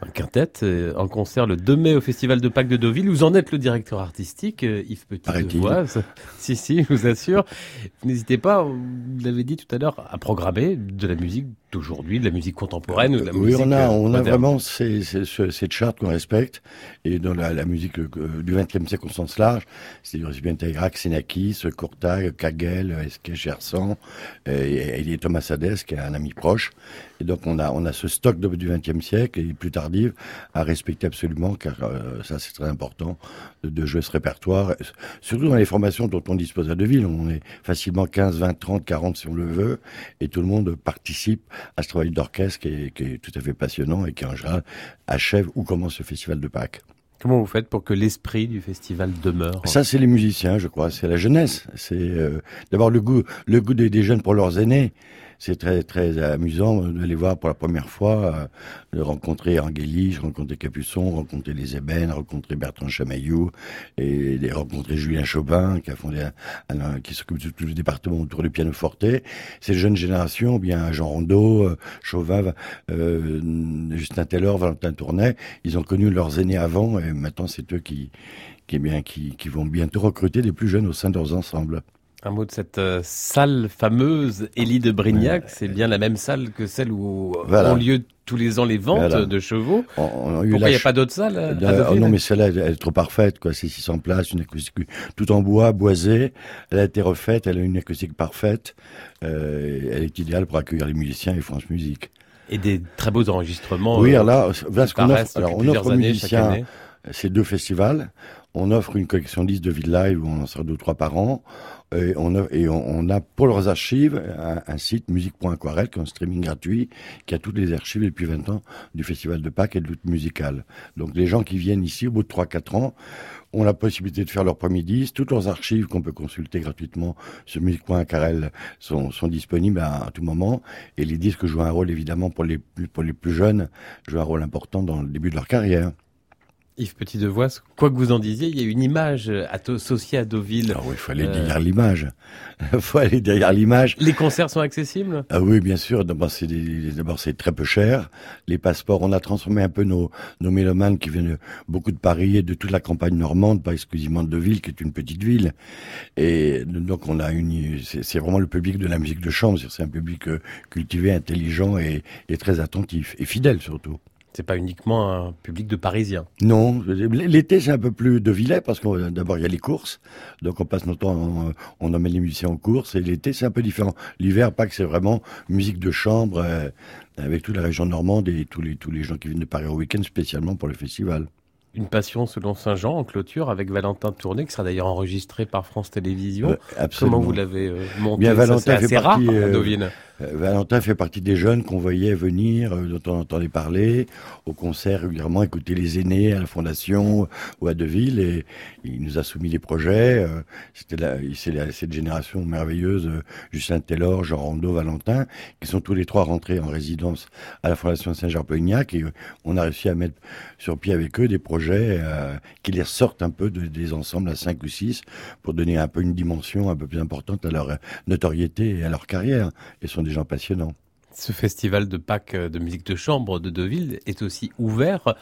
un quintet, euh, en concert le 2 mai au Festival de Pâques de Deauville. Vous en êtes le directeur artistique, euh, Yves Petit-Devoise. Si, si, je vous assure. N'hésitez pas, vous l'avez dit tout à l'heure, à programmer de la musique d'aujourd'hui, de la musique contemporaine ou de la oui, musique on a, euh, on a vraiment ces, ces- ce- cette charte qu'on respecte. Et dans la, la musique euh, du XXe siècle au sens large, c'est-à-dire aussi bien Xenakis, Courtag, Kagel, Esquet, Gersan, et, et Thomas Hadès, qui est un ami proche. Et donc on a, on a ce stock d'œuvres du XXe siècle et plus tardives à respecter absolument, car euh, ça c'est très important de, de jouer ce répertoire. Surtout dans les formations dont on dispose à Deville, on est facilement 15, 20, 30, 40 si on le veut, et tout le monde participe à ce travail d'orchestre qui est, qui est tout à fait passionnant et qui en général achève ou commence le festival de Pâques. Comment vous faites pour que l'esprit du festival demeure? Ça, c'est les musiciens, je crois. C'est la jeunesse. C'est euh, d'abord le goût, le goût des, des jeunes pour leurs aînés. C'est très très amusant de les voir pour la première fois, euh, de rencontrer Angélique, rencontrer Capuçon, rencontrer les Ébènes, rencontrer Bertrand Chamaillou et de rencontrer Julien Chauvin qui a fondé un, un- qui s'occupe de tout le département autour du pianoforte. Ces jeunes générations, bien Jean Rondeau, euh, Chauvin, euh, Justin Taylor, Valentin Tournay, ils ont connu leurs aînés avant et maintenant c'est eux qui qui, est bien, qui, qui vont bientôt recruter les plus jeunes au sein de leurs ensembles. Un mot de cette euh, salle fameuse, Élie de Brignac, c'est bien la même salle que celle où Voilà. ont lieu tous les ans les ventes Voilà. de chevaux. On, on a eu Pourquoi il n'y a ch- pas d'autres salles à- à Euh, oh non, mais celle-là, elle, elle est trop parfaite, quoi. C'est 600 places, une acoustique tout en bois, boisée. Elle a été refaite, elle a une acoustique parfaite. Euh, elle est idéale pour accueillir les musiciens et France Musique. Et des très beaux enregistrements. oui, alors là, voilà ce qu'on offre. Alors, on offre aux musiciens ces deux festivals. On offre une collection 10 de villes live où on en sort deux ou trois par an. Et on a, pour leurs archives un, site musique.aquarelle qui est un streaming gratuit qui a toutes les archives depuis 20 ans du Festival de Pâques et de lutte musicale. Donc les gens qui viennent ici au bout de 3-4 ans ont la possibilité de faire leur premier disque. Toutes leurs archives qu'on peut consulter gratuitement sur musique.aquarelle sont, sont disponibles à, tout moment. Et les disques jouent un rôle évidemment pour les plus jeunes, jouent un rôle important dans le début de leur carrière. Yves Petit-Devoise, quoi que vous en disiez, il y a une image euh, associée à Deauville. Ah oui, il faut aller Euh, derrière l'image. Il faut aller derrière l'image. Les concerts sont accessibles? Ah oui, bien sûr. D'abord, c'est des- d'abord c'est très peu cher. Les passeports, on a transformé un peu nos, nos mélomanes qui viennent beaucoup de Paris et de toute la campagne normande, pas exclusivement de Deauville, qui est une petite ville. Et donc, on a une, c'est vraiment le public de la musique de chambre. C'est un public euh, cultivé, intelligent et, et très attentif et fidèle surtout. C'est pas uniquement un public de Parisiens. Non, l'été c'est un peu plus de Villet parce que d'abord il y a les courses, donc on passe notre temps, on, emmène les musiciens aux courses et l'été c'est un peu différent. L'hiver, pas que c'est vraiment musique de chambre euh, avec toute la région normande et tous les tous les gens qui viennent de Paris au week-end spécialement pour le festival. Une passion selon Saint-Jean en clôture avec Valentin Tourné qui sera d'ailleurs enregistré par France Télévisions. Ouais, absolument. Comment vous l'avez euh, monté Bien, Ça, Valentin C'est fait assez rare partie, à euh, Deauville. Euh, Valentin fait partie des jeunes qu'on voyait venir, euh, dont on entendait parler, au concert régulièrement, écouter les aînés à la Fondation ou à Deville, et il nous a soumis des projets. C'était c'est cette génération merveilleuse, Justin Taylor, Jean Rondeau, Valentin, qui sont tous les trois rentrés en résidence à la Fondation Saint-Jean-Polignac, et on a réussi à mettre sur pied avec eux des projets euh, qui les sortent un peu de- des ensembles à 5 ou 6 pour donner un peu une dimension un peu plus importante à leur euh, notoriété et à leur carrière. Ce sont des gens passionnants. Ce festival de Pâques euh, de musique de chambre de Deauville est aussi ouvert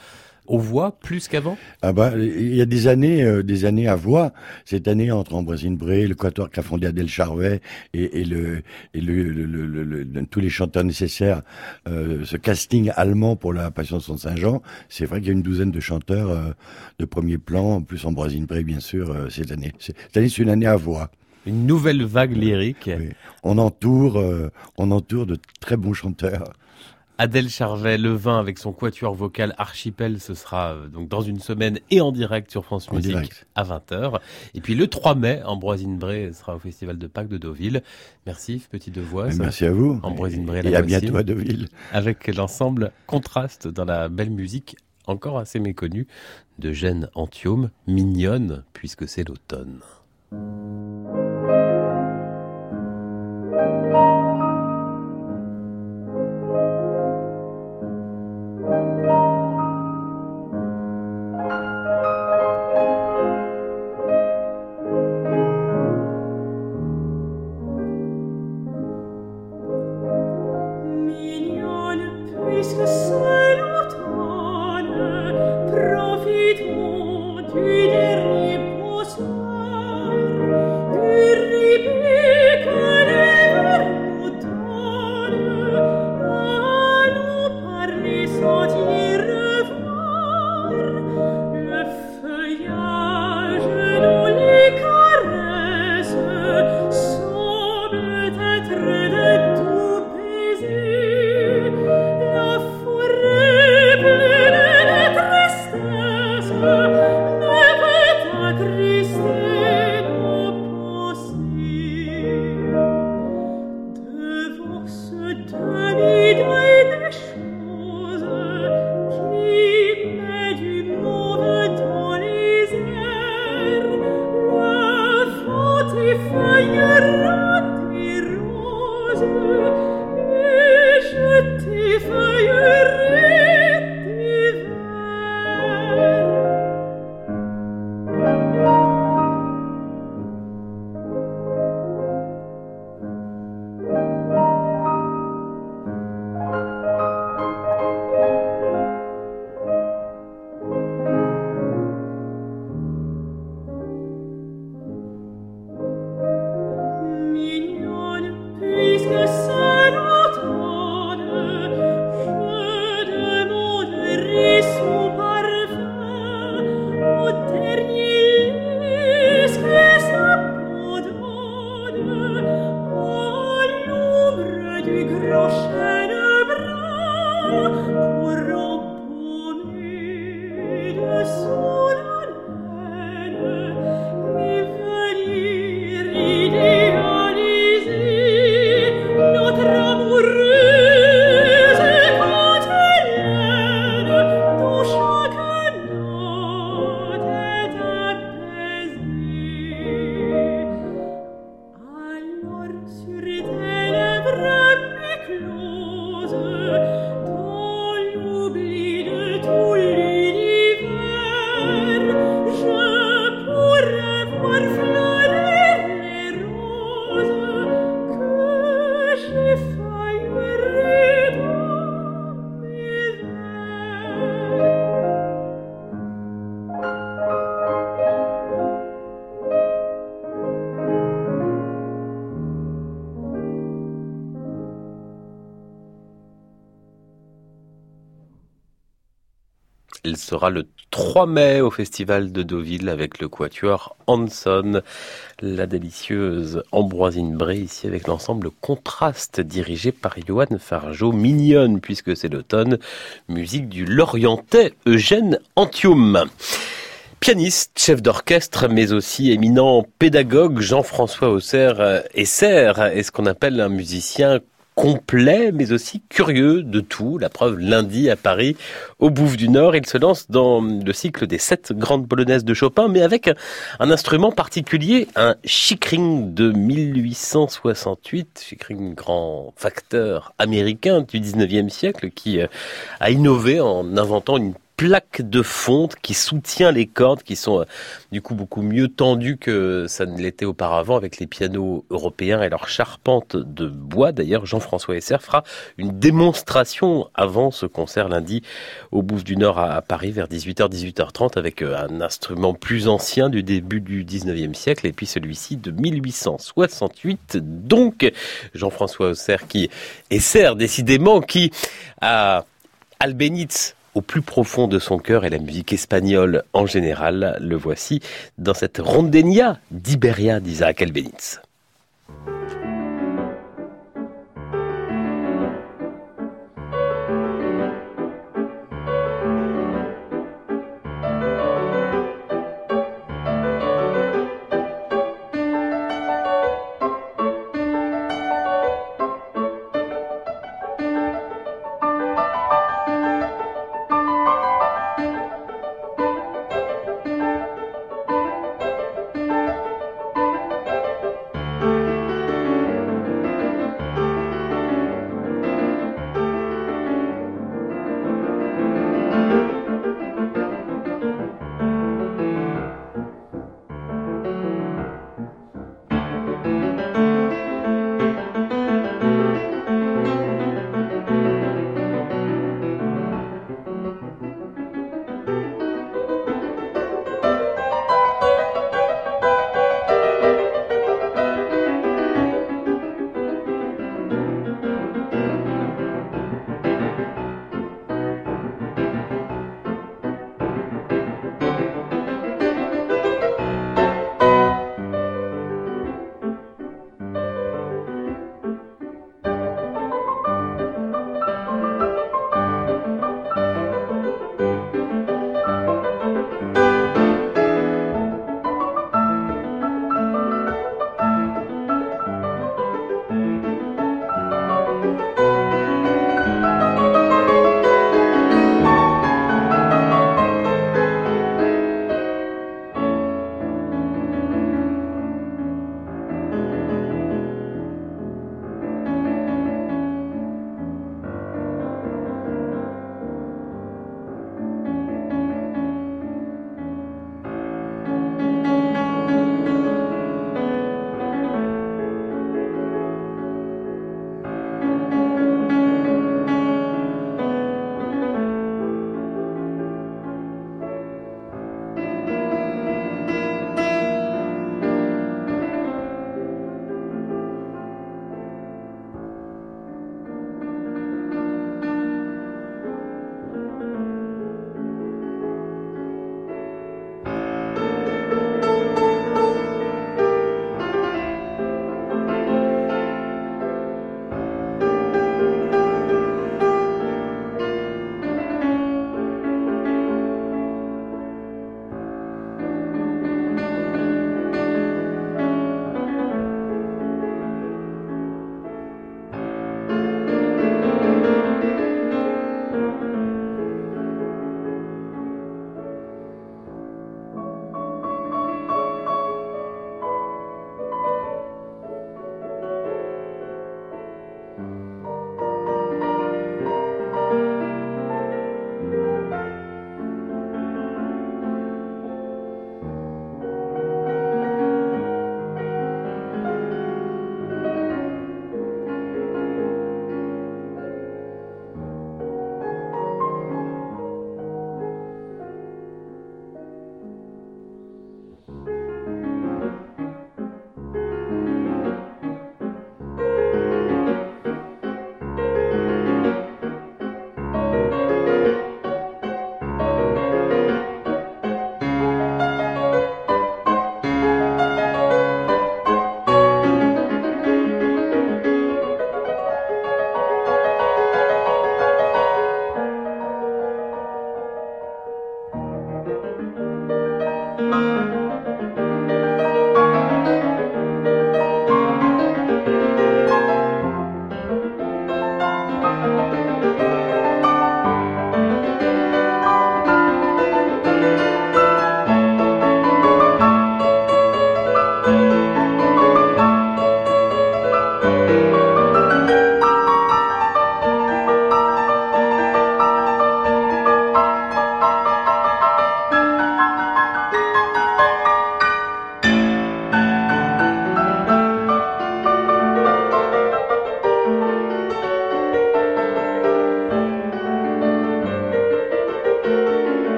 aux voix plus qu'avant? Ah bah, il y a des années, euh, des années à voix. Cette année, entre Ambroisine Bré, le quatuor qu'a fondé Adèle Charvet et, et le, et le, le- le- tous les chanteurs nécessaires, euh, ce casting allemand pour la Passion de Saint-Jean, c'est vrai qu'il y a une douzaine de chanteurs euh, de premier plan, plus Ambroisine Bré, bien sûr, euh, cette année. Cette année, c'est une année à voix. Une nouvelle vague lyrique. Oui. On entoure, euh, on entoure de très bons chanteurs. Adèle Charvet, le vin avec son quatuor vocal Archipel, ce sera euh, donc dans une semaine et en direct sur France En Musique direct. à 20h. Et puis le 3 mai, Ambroisine Bré sera au Festival de Pâques de Deauville. Merci Petit Devoise. Merci à vous. Ambroisine Bré, Et la à bientôt à Deauville. avec l'ensemble Contraste dans la belle musique encore assez méconnue de Jeanne Antiome, mignonne puisque c'est l'automne. Sera le 3 mai au Festival de Deauville avec le quatuor Hanson, la délicieuse Ambroisine Bray ici avec l'ensemble Contraste dirigé par Johan Fargeau, mignonne puisque c'est l'automne, musique du Lorientais Eugène Antium. Pianiste, chef d'orchestre, mais aussi éminent pédagogue, Jean-François Auxerre est ce qu'on appelle un musicien complet, mais aussi curieux de tout. La preuve, lundi à Paris, au Bouffe du Nord, il se lance dans le cycle des sept grandes polonaises de Chopin, mais avec un instrument particulier, un Schickring de 1868. Schickring, grand facteur américain du 19e siècle, qui euh, a innové en inventant une plaque de fonte qui soutient les cordes qui sont euh, du coup beaucoup mieux tendues que ça ne l'était auparavant avec les pianos européens et leur charpente de bois. D'ailleurs, Jean-François Esser fera une démonstration avant ce concert lundi au Bouffe du Nord à Paris vers 18h, 18h30 avec euh, un instrument plus ancien du début du 19e siècle et puis celui-ci de 1868. Donc, Jean-François Esser qui Esser décidément qui a Albéniz au plus profond de son cœur et la musique espagnole en général. Le voici dans cette rondenia d'Iberia d'Isaac Albéniz.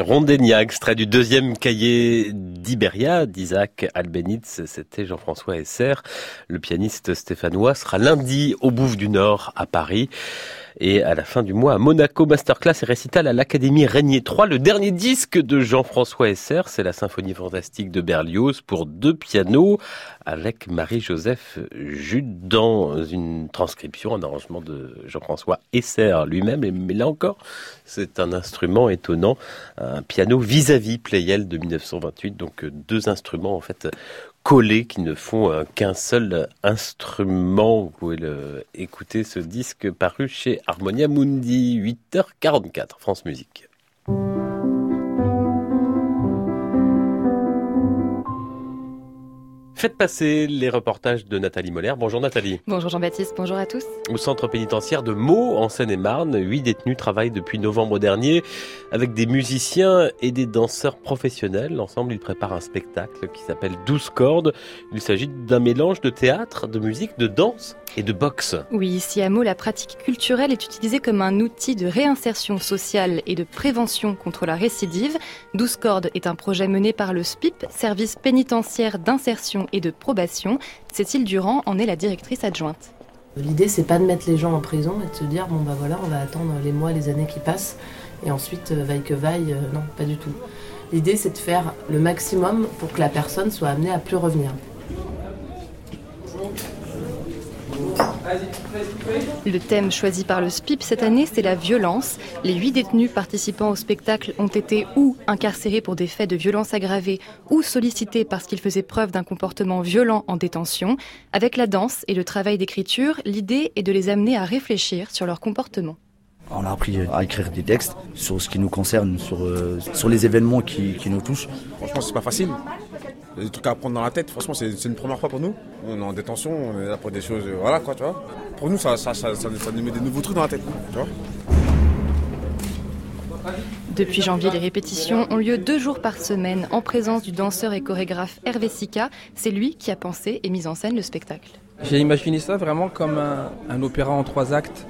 Rondénia, extrait du deuxième cahier d'Iberia d'Isaac Albenitz. C'était Jean-François Esser. Le pianiste stéphanois sera lundi au Bouffe du Nord à Paris et à la fin du mois à Monaco. Masterclass et récital à l'Académie Régnier 3. Le dernier disque de Jean-François Esser, c'est la symphonie fantastique de Berlioz pour deux pianos avec Marie-Joseph Jude dans une transcription, un arrangement de Jean-François Esser lui-même. Mais là encore, c'est un instrument étonnant, un piano vis-à-vis Pleyel de 1928. Donc deux instruments en fait collés qui ne font euh, qu'un seul instrument. Vous pouvez écouter ce disque paru chez Harmonia Mundi, 8h44, France Musique. Faites passer les reportages de Nathalie Moller. Bonjour Nathalie. Bonjour Jean-Baptiste, bonjour à tous. Au centre pénitentiaire de Meaux, en Seine-et-Marne, huit détenus travaillent depuis novembre dernier avec des musiciens et des danseurs professionnels. Ensemble, ils préparent un spectacle qui s'appelle 12 cordes. Il s'agit d'un mélange de théâtre, de musique, de danse et de boxe. Oui, ici à Meaux, la pratique culturelle est utilisée comme un outil de réinsertion sociale et de prévention contre la récidive. 12 cordes est un projet mené par le SPIP, service pénitentiaire d'insertion et de probation. Cécile Durand en est la directrice adjointe. L'idée, c'est pas de mettre les gens en prison et de se dire, bon bah voilà, on va attendre les mois, les années qui passent, et ensuite, euh, vaille que vaille, euh, non, pas du tout. L'idée, c'est de faire le maximum pour que la personne soit amenée à plus revenir. Le thème choisi par le SPIP cette année, c'est la violence. Les huit détenus participant au spectacle ont été ou incarcérés pour des faits de violence aggravée ou sollicités parce qu'ils faisaient preuve d'un comportement violent en détention. Avec la danse et le travail d'écriture, l'idée est de les amener à réfléchir sur leur comportement. On a appris à écrire des textes sur ce qui nous concerne, sur, euh, sur les événements qui, qui nous touchent. Franchement, c'est pas facile des trucs à prendre dans la tête. Franchement, c'est une première fois pour nous. On est en détention, on est là pour des choses, euh, voilà quoi, tu vois. Pour nous, ça, ça, ça, ça, nous met des nouveaux trucs dans la tête, tu vois. Depuis janvier, les répétitions ont lieu deux jours par semaine en présence du danseur et chorégraphe Hervé Sika. C'est lui qui a pensé et mis en scène le spectacle. J'ai imaginé ça vraiment comme un, un opéra en trois actes.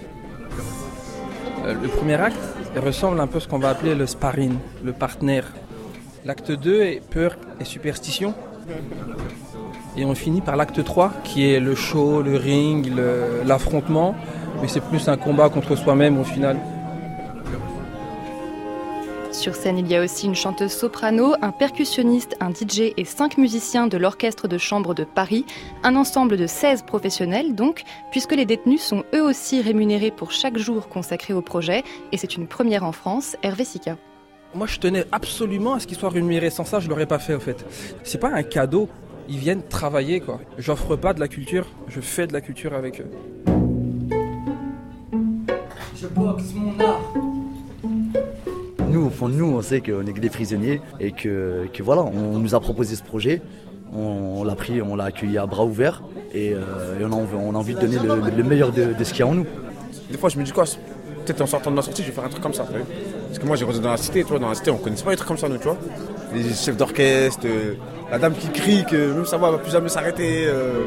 Euh, le premier acte ressemble un peu à ce qu'on va appeler le sparring, le partenaire. L'acte 2 est peur et superstition. Et on finit par l'acte 3 qui est le show, le ring, l'affrontement. Mais c'est plus un combat contre soi-même au final. Sur scène, il y a aussi une chanteuse soprano, un percussionniste, un DJ et cinq musiciens de l'Orchestre de chambre de Paris, un ensemble de 16 professionnels donc, puisque les détenus sont eux aussi rémunérés pour chaque jour consacré au projet, et c'est une première en France, Hervé Sika. Moi, je tenais absolument à ce qu'ils soient rémunérés. Sans ça, je l'aurais pas fait, au fait. C'est pas un cadeau. Ils viennent travailler, quoi. J'offre pas de la culture, je fais de la culture avec eux. Je boxe mon art. Nous, au fond de nous, on sait qu'on est que des prisonniers et que, que voilà, on nous a proposé ce projet. On, l'a pris, on l'a accueilli à bras ouverts et, euh, et on, a, on, a, envie de donner le, le meilleur de, de ce qu'il y a en nous. Des fois, je me dis quoi Peut-être en sortant de ma sortie, je vais faire un truc comme ça. Parce que moi, j'ai grandi dans la cité, tu vois, dans la cité, on connaissait pas des trucs comme ça, nous, tu vois. Les chefs d'orchestre, euh, la dame qui crie que même sa voix va plus jamais s'arrêter. Euh...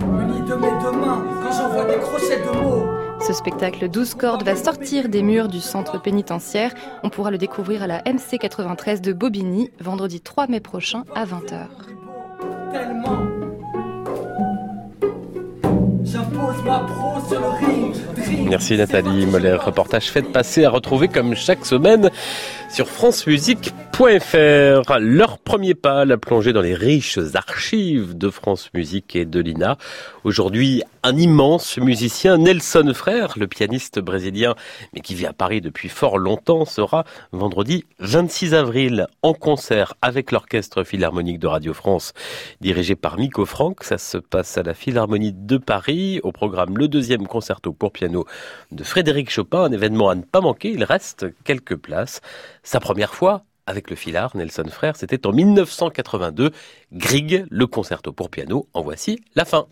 de mes deux mains, quand j'envoie des crochets de mots. Ce spectacle 12 cordes va sortir des murs du centre pénitentiaire. On pourra le découvrir à la MC 93 de Bobigny, vendredi 3 mai prochain à 20h. Tellement. Merci Nathalie Moller. Reportage fait passer à retrouver comme chaque semaine sur francemusique.fr. Leur premier pas, la plongée dans les riches archives de France Musique et de l'INA. Aujourd'hui, un immense musicien, Nelson Frère, le pianiste brésilien, mais qui vit à Paris depuis fort longtemps, sera vendredi 26 avril en concert avec l'Orchestre Philharmonique de Radio France, dirigé par Miko Franck. Ça se passe à la Philharmonie de Paris, au programme le deuxième concerto pour piano de Frédéric Chopin, un événement à ne pas manquer. Il reste quelques places. Sa première fois avec le Philhar, Nelson Frère, c'était en 1982. Grieg, le concerto pour piano. En voici la fin.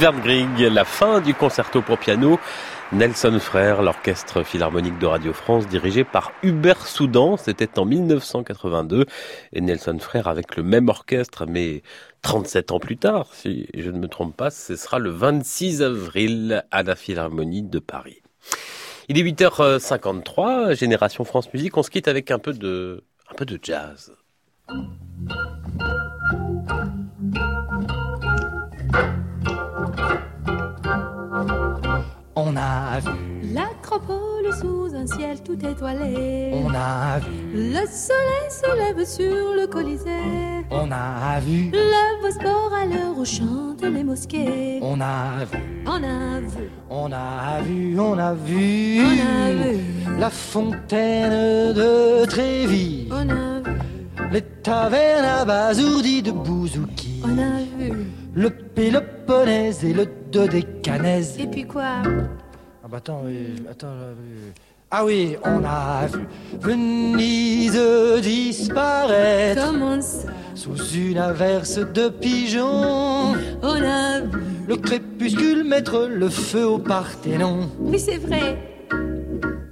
La fin du concerto pour piano. Nelson Frère, l'orchestre philharmonique de Radio France dirigé par Hubert Soudan, c'était en 1982. Et Nelson Frère avec le même orchestre, mais 37 ans plus tard, si je ne me trompe pas, ce sera le 26 avril à la Philharmonie de Paris. Il est 8h53, Génération France Musique, on se quitte avec un peu de, un peu de jazz. A vu l'acropole sous un ciel tout étoilé. On a vu le soleil se lève sur le Colisée. On a vu le Bosphore à l'heure où chantent les mosquées. On a vu On a vu On a vu On a vu On a vu la fontaine de Trévis. On a vu les tavernes abasourdies de Bouzouki. On a vu le Péloponnèse et le Dodécanèse. Et puis quoi? Ah bah attends, oui, attends. euh, Ah oui, on a vu Venise disparaître Comment ça? Sous une averse de pigeons. On a vu Le crépuscule mettre le feu au Parthénon. Oui, c'est vrai.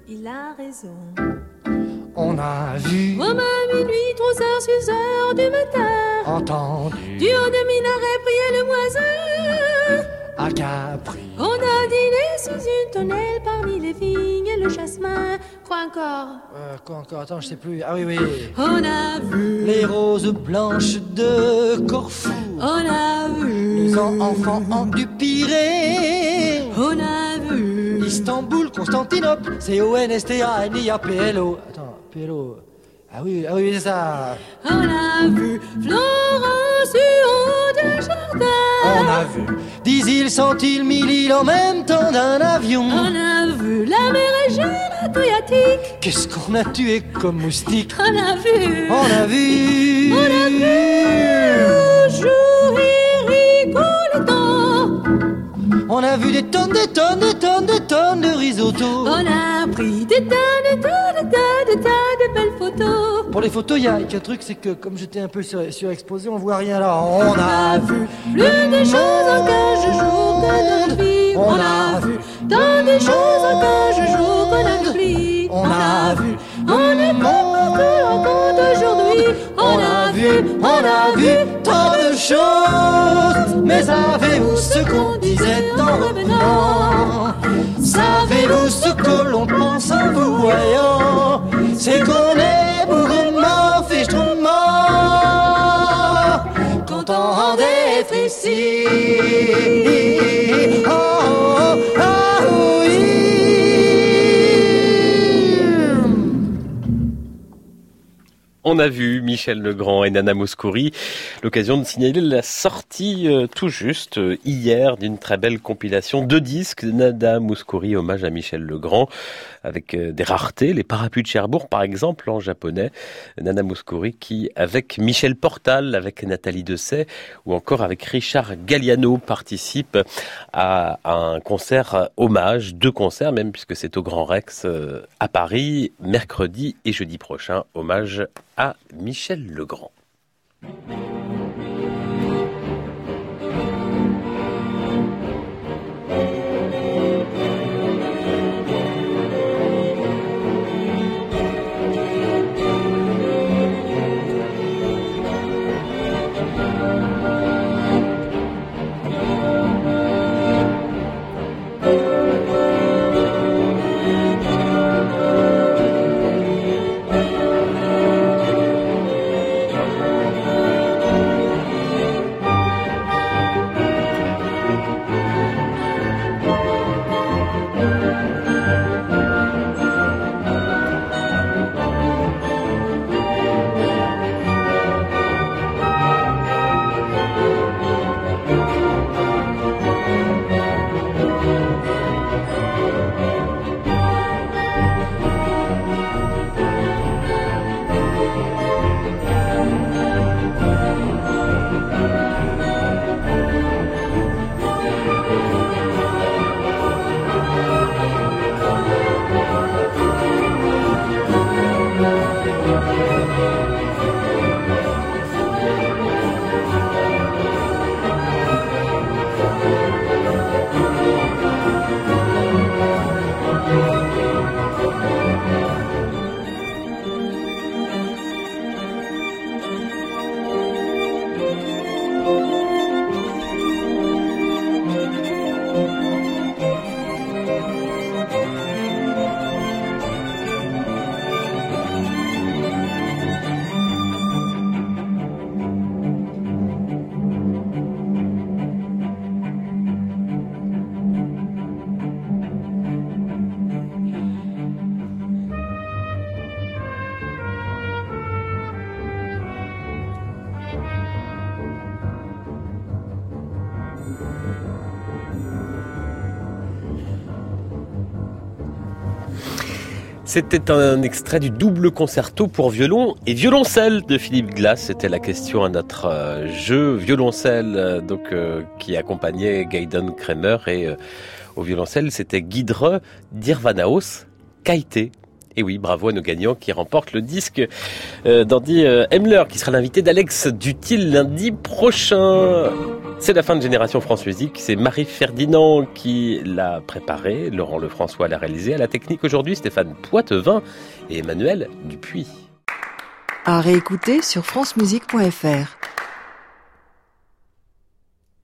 Il a raison. On a vu, Au à minuit, 3 heures, 6 heures du matin. entendu Du haut des minarets prier le moisin. À Capri. On a dîné sous une tonnelle parmi les vignes et le jasmin. Quoi encore? Euh, quoi encore? Attends, je sais plus. Ah oui, oui. On a vu, Les roses blanches de Corfou. on a vu, Les en- enfants en du Pirée. on a vu, Istanbul, Constantinople, c'est O-N-S-T-A, N-I-A-P-L-O. Attends, P-L-O. Ah oui, ah oui, c'est ça. on a vu Florence du haut d'un jardin. On a vu dix îles, cent îles, mille îles en même temps d'un avion? On a vu la mer Égée, l'Adriatique. Qu'est-ce qu'on a tué comme moustique? On a vu, On a vu. on a vu et Rigoletto. On a vu des tonnes, des tonnes, des tonnes, des tonnes de risotto. On a pris des tas, des tas, des tas, Pour les photos, il y a qu'un truc, c'est que comme j'étais un peu sur- surexposé, on voit rien là. On a vu Plus de choses en quinze jours que notre vie. On a vu tant de choses en quinze jours qu'on oublie. On a vu on n'est pas encore en compte aujourd'hui. On a vu, on a vu tant de choses. Mais savez-vous ce qu'on disait en revenant? Savez-vous ce que l'on pense en vous voyant? C'est qu'on est bougrement, On a vu Michel Legrand et Nana Mouskouri. L'occasion de signaler la sortie euh, tout juste euh, hier d'une très belle compilation de disques de Nana Mouskouri, hommage à Michel Legrand, avec euh, des raretés, les parapluies de Cherbourg par exemple en japonais. Nana Mouskouri qui, avec Michel Portal, avec Nathalie Dessay ou encore avec Richard Galliano, participe à un concert hommage, deux concerts même puisque c'est au Grand Rex euh, à Paris, mercredi et jeudi prochain, hommage à Michel Legrand. C'était un extrait du double concerto pour violon et violoncelle de Philippe Glass. C'était la question à notre euh, jeu violoncelle, euh, donc euh, qui accompagnait Gaiden Kramer et au violoncelle c'était Guidre d'Irvanaos Kaité. Et oui, bravo à nos gagnants qui remportent le disque d'Andy Hemler, qui sera l'invité d'Alex Dutil lundi prochain. C'est la fin de Génération France Musique. C'est Marie Ferdinand qui l'a préparé. Laurent Lefrançois l'a réalisé. À la technique aujourd'hui, Stéphane Poitevin et Emmanuel Dupuis. À réécouter sur francemusique.fr.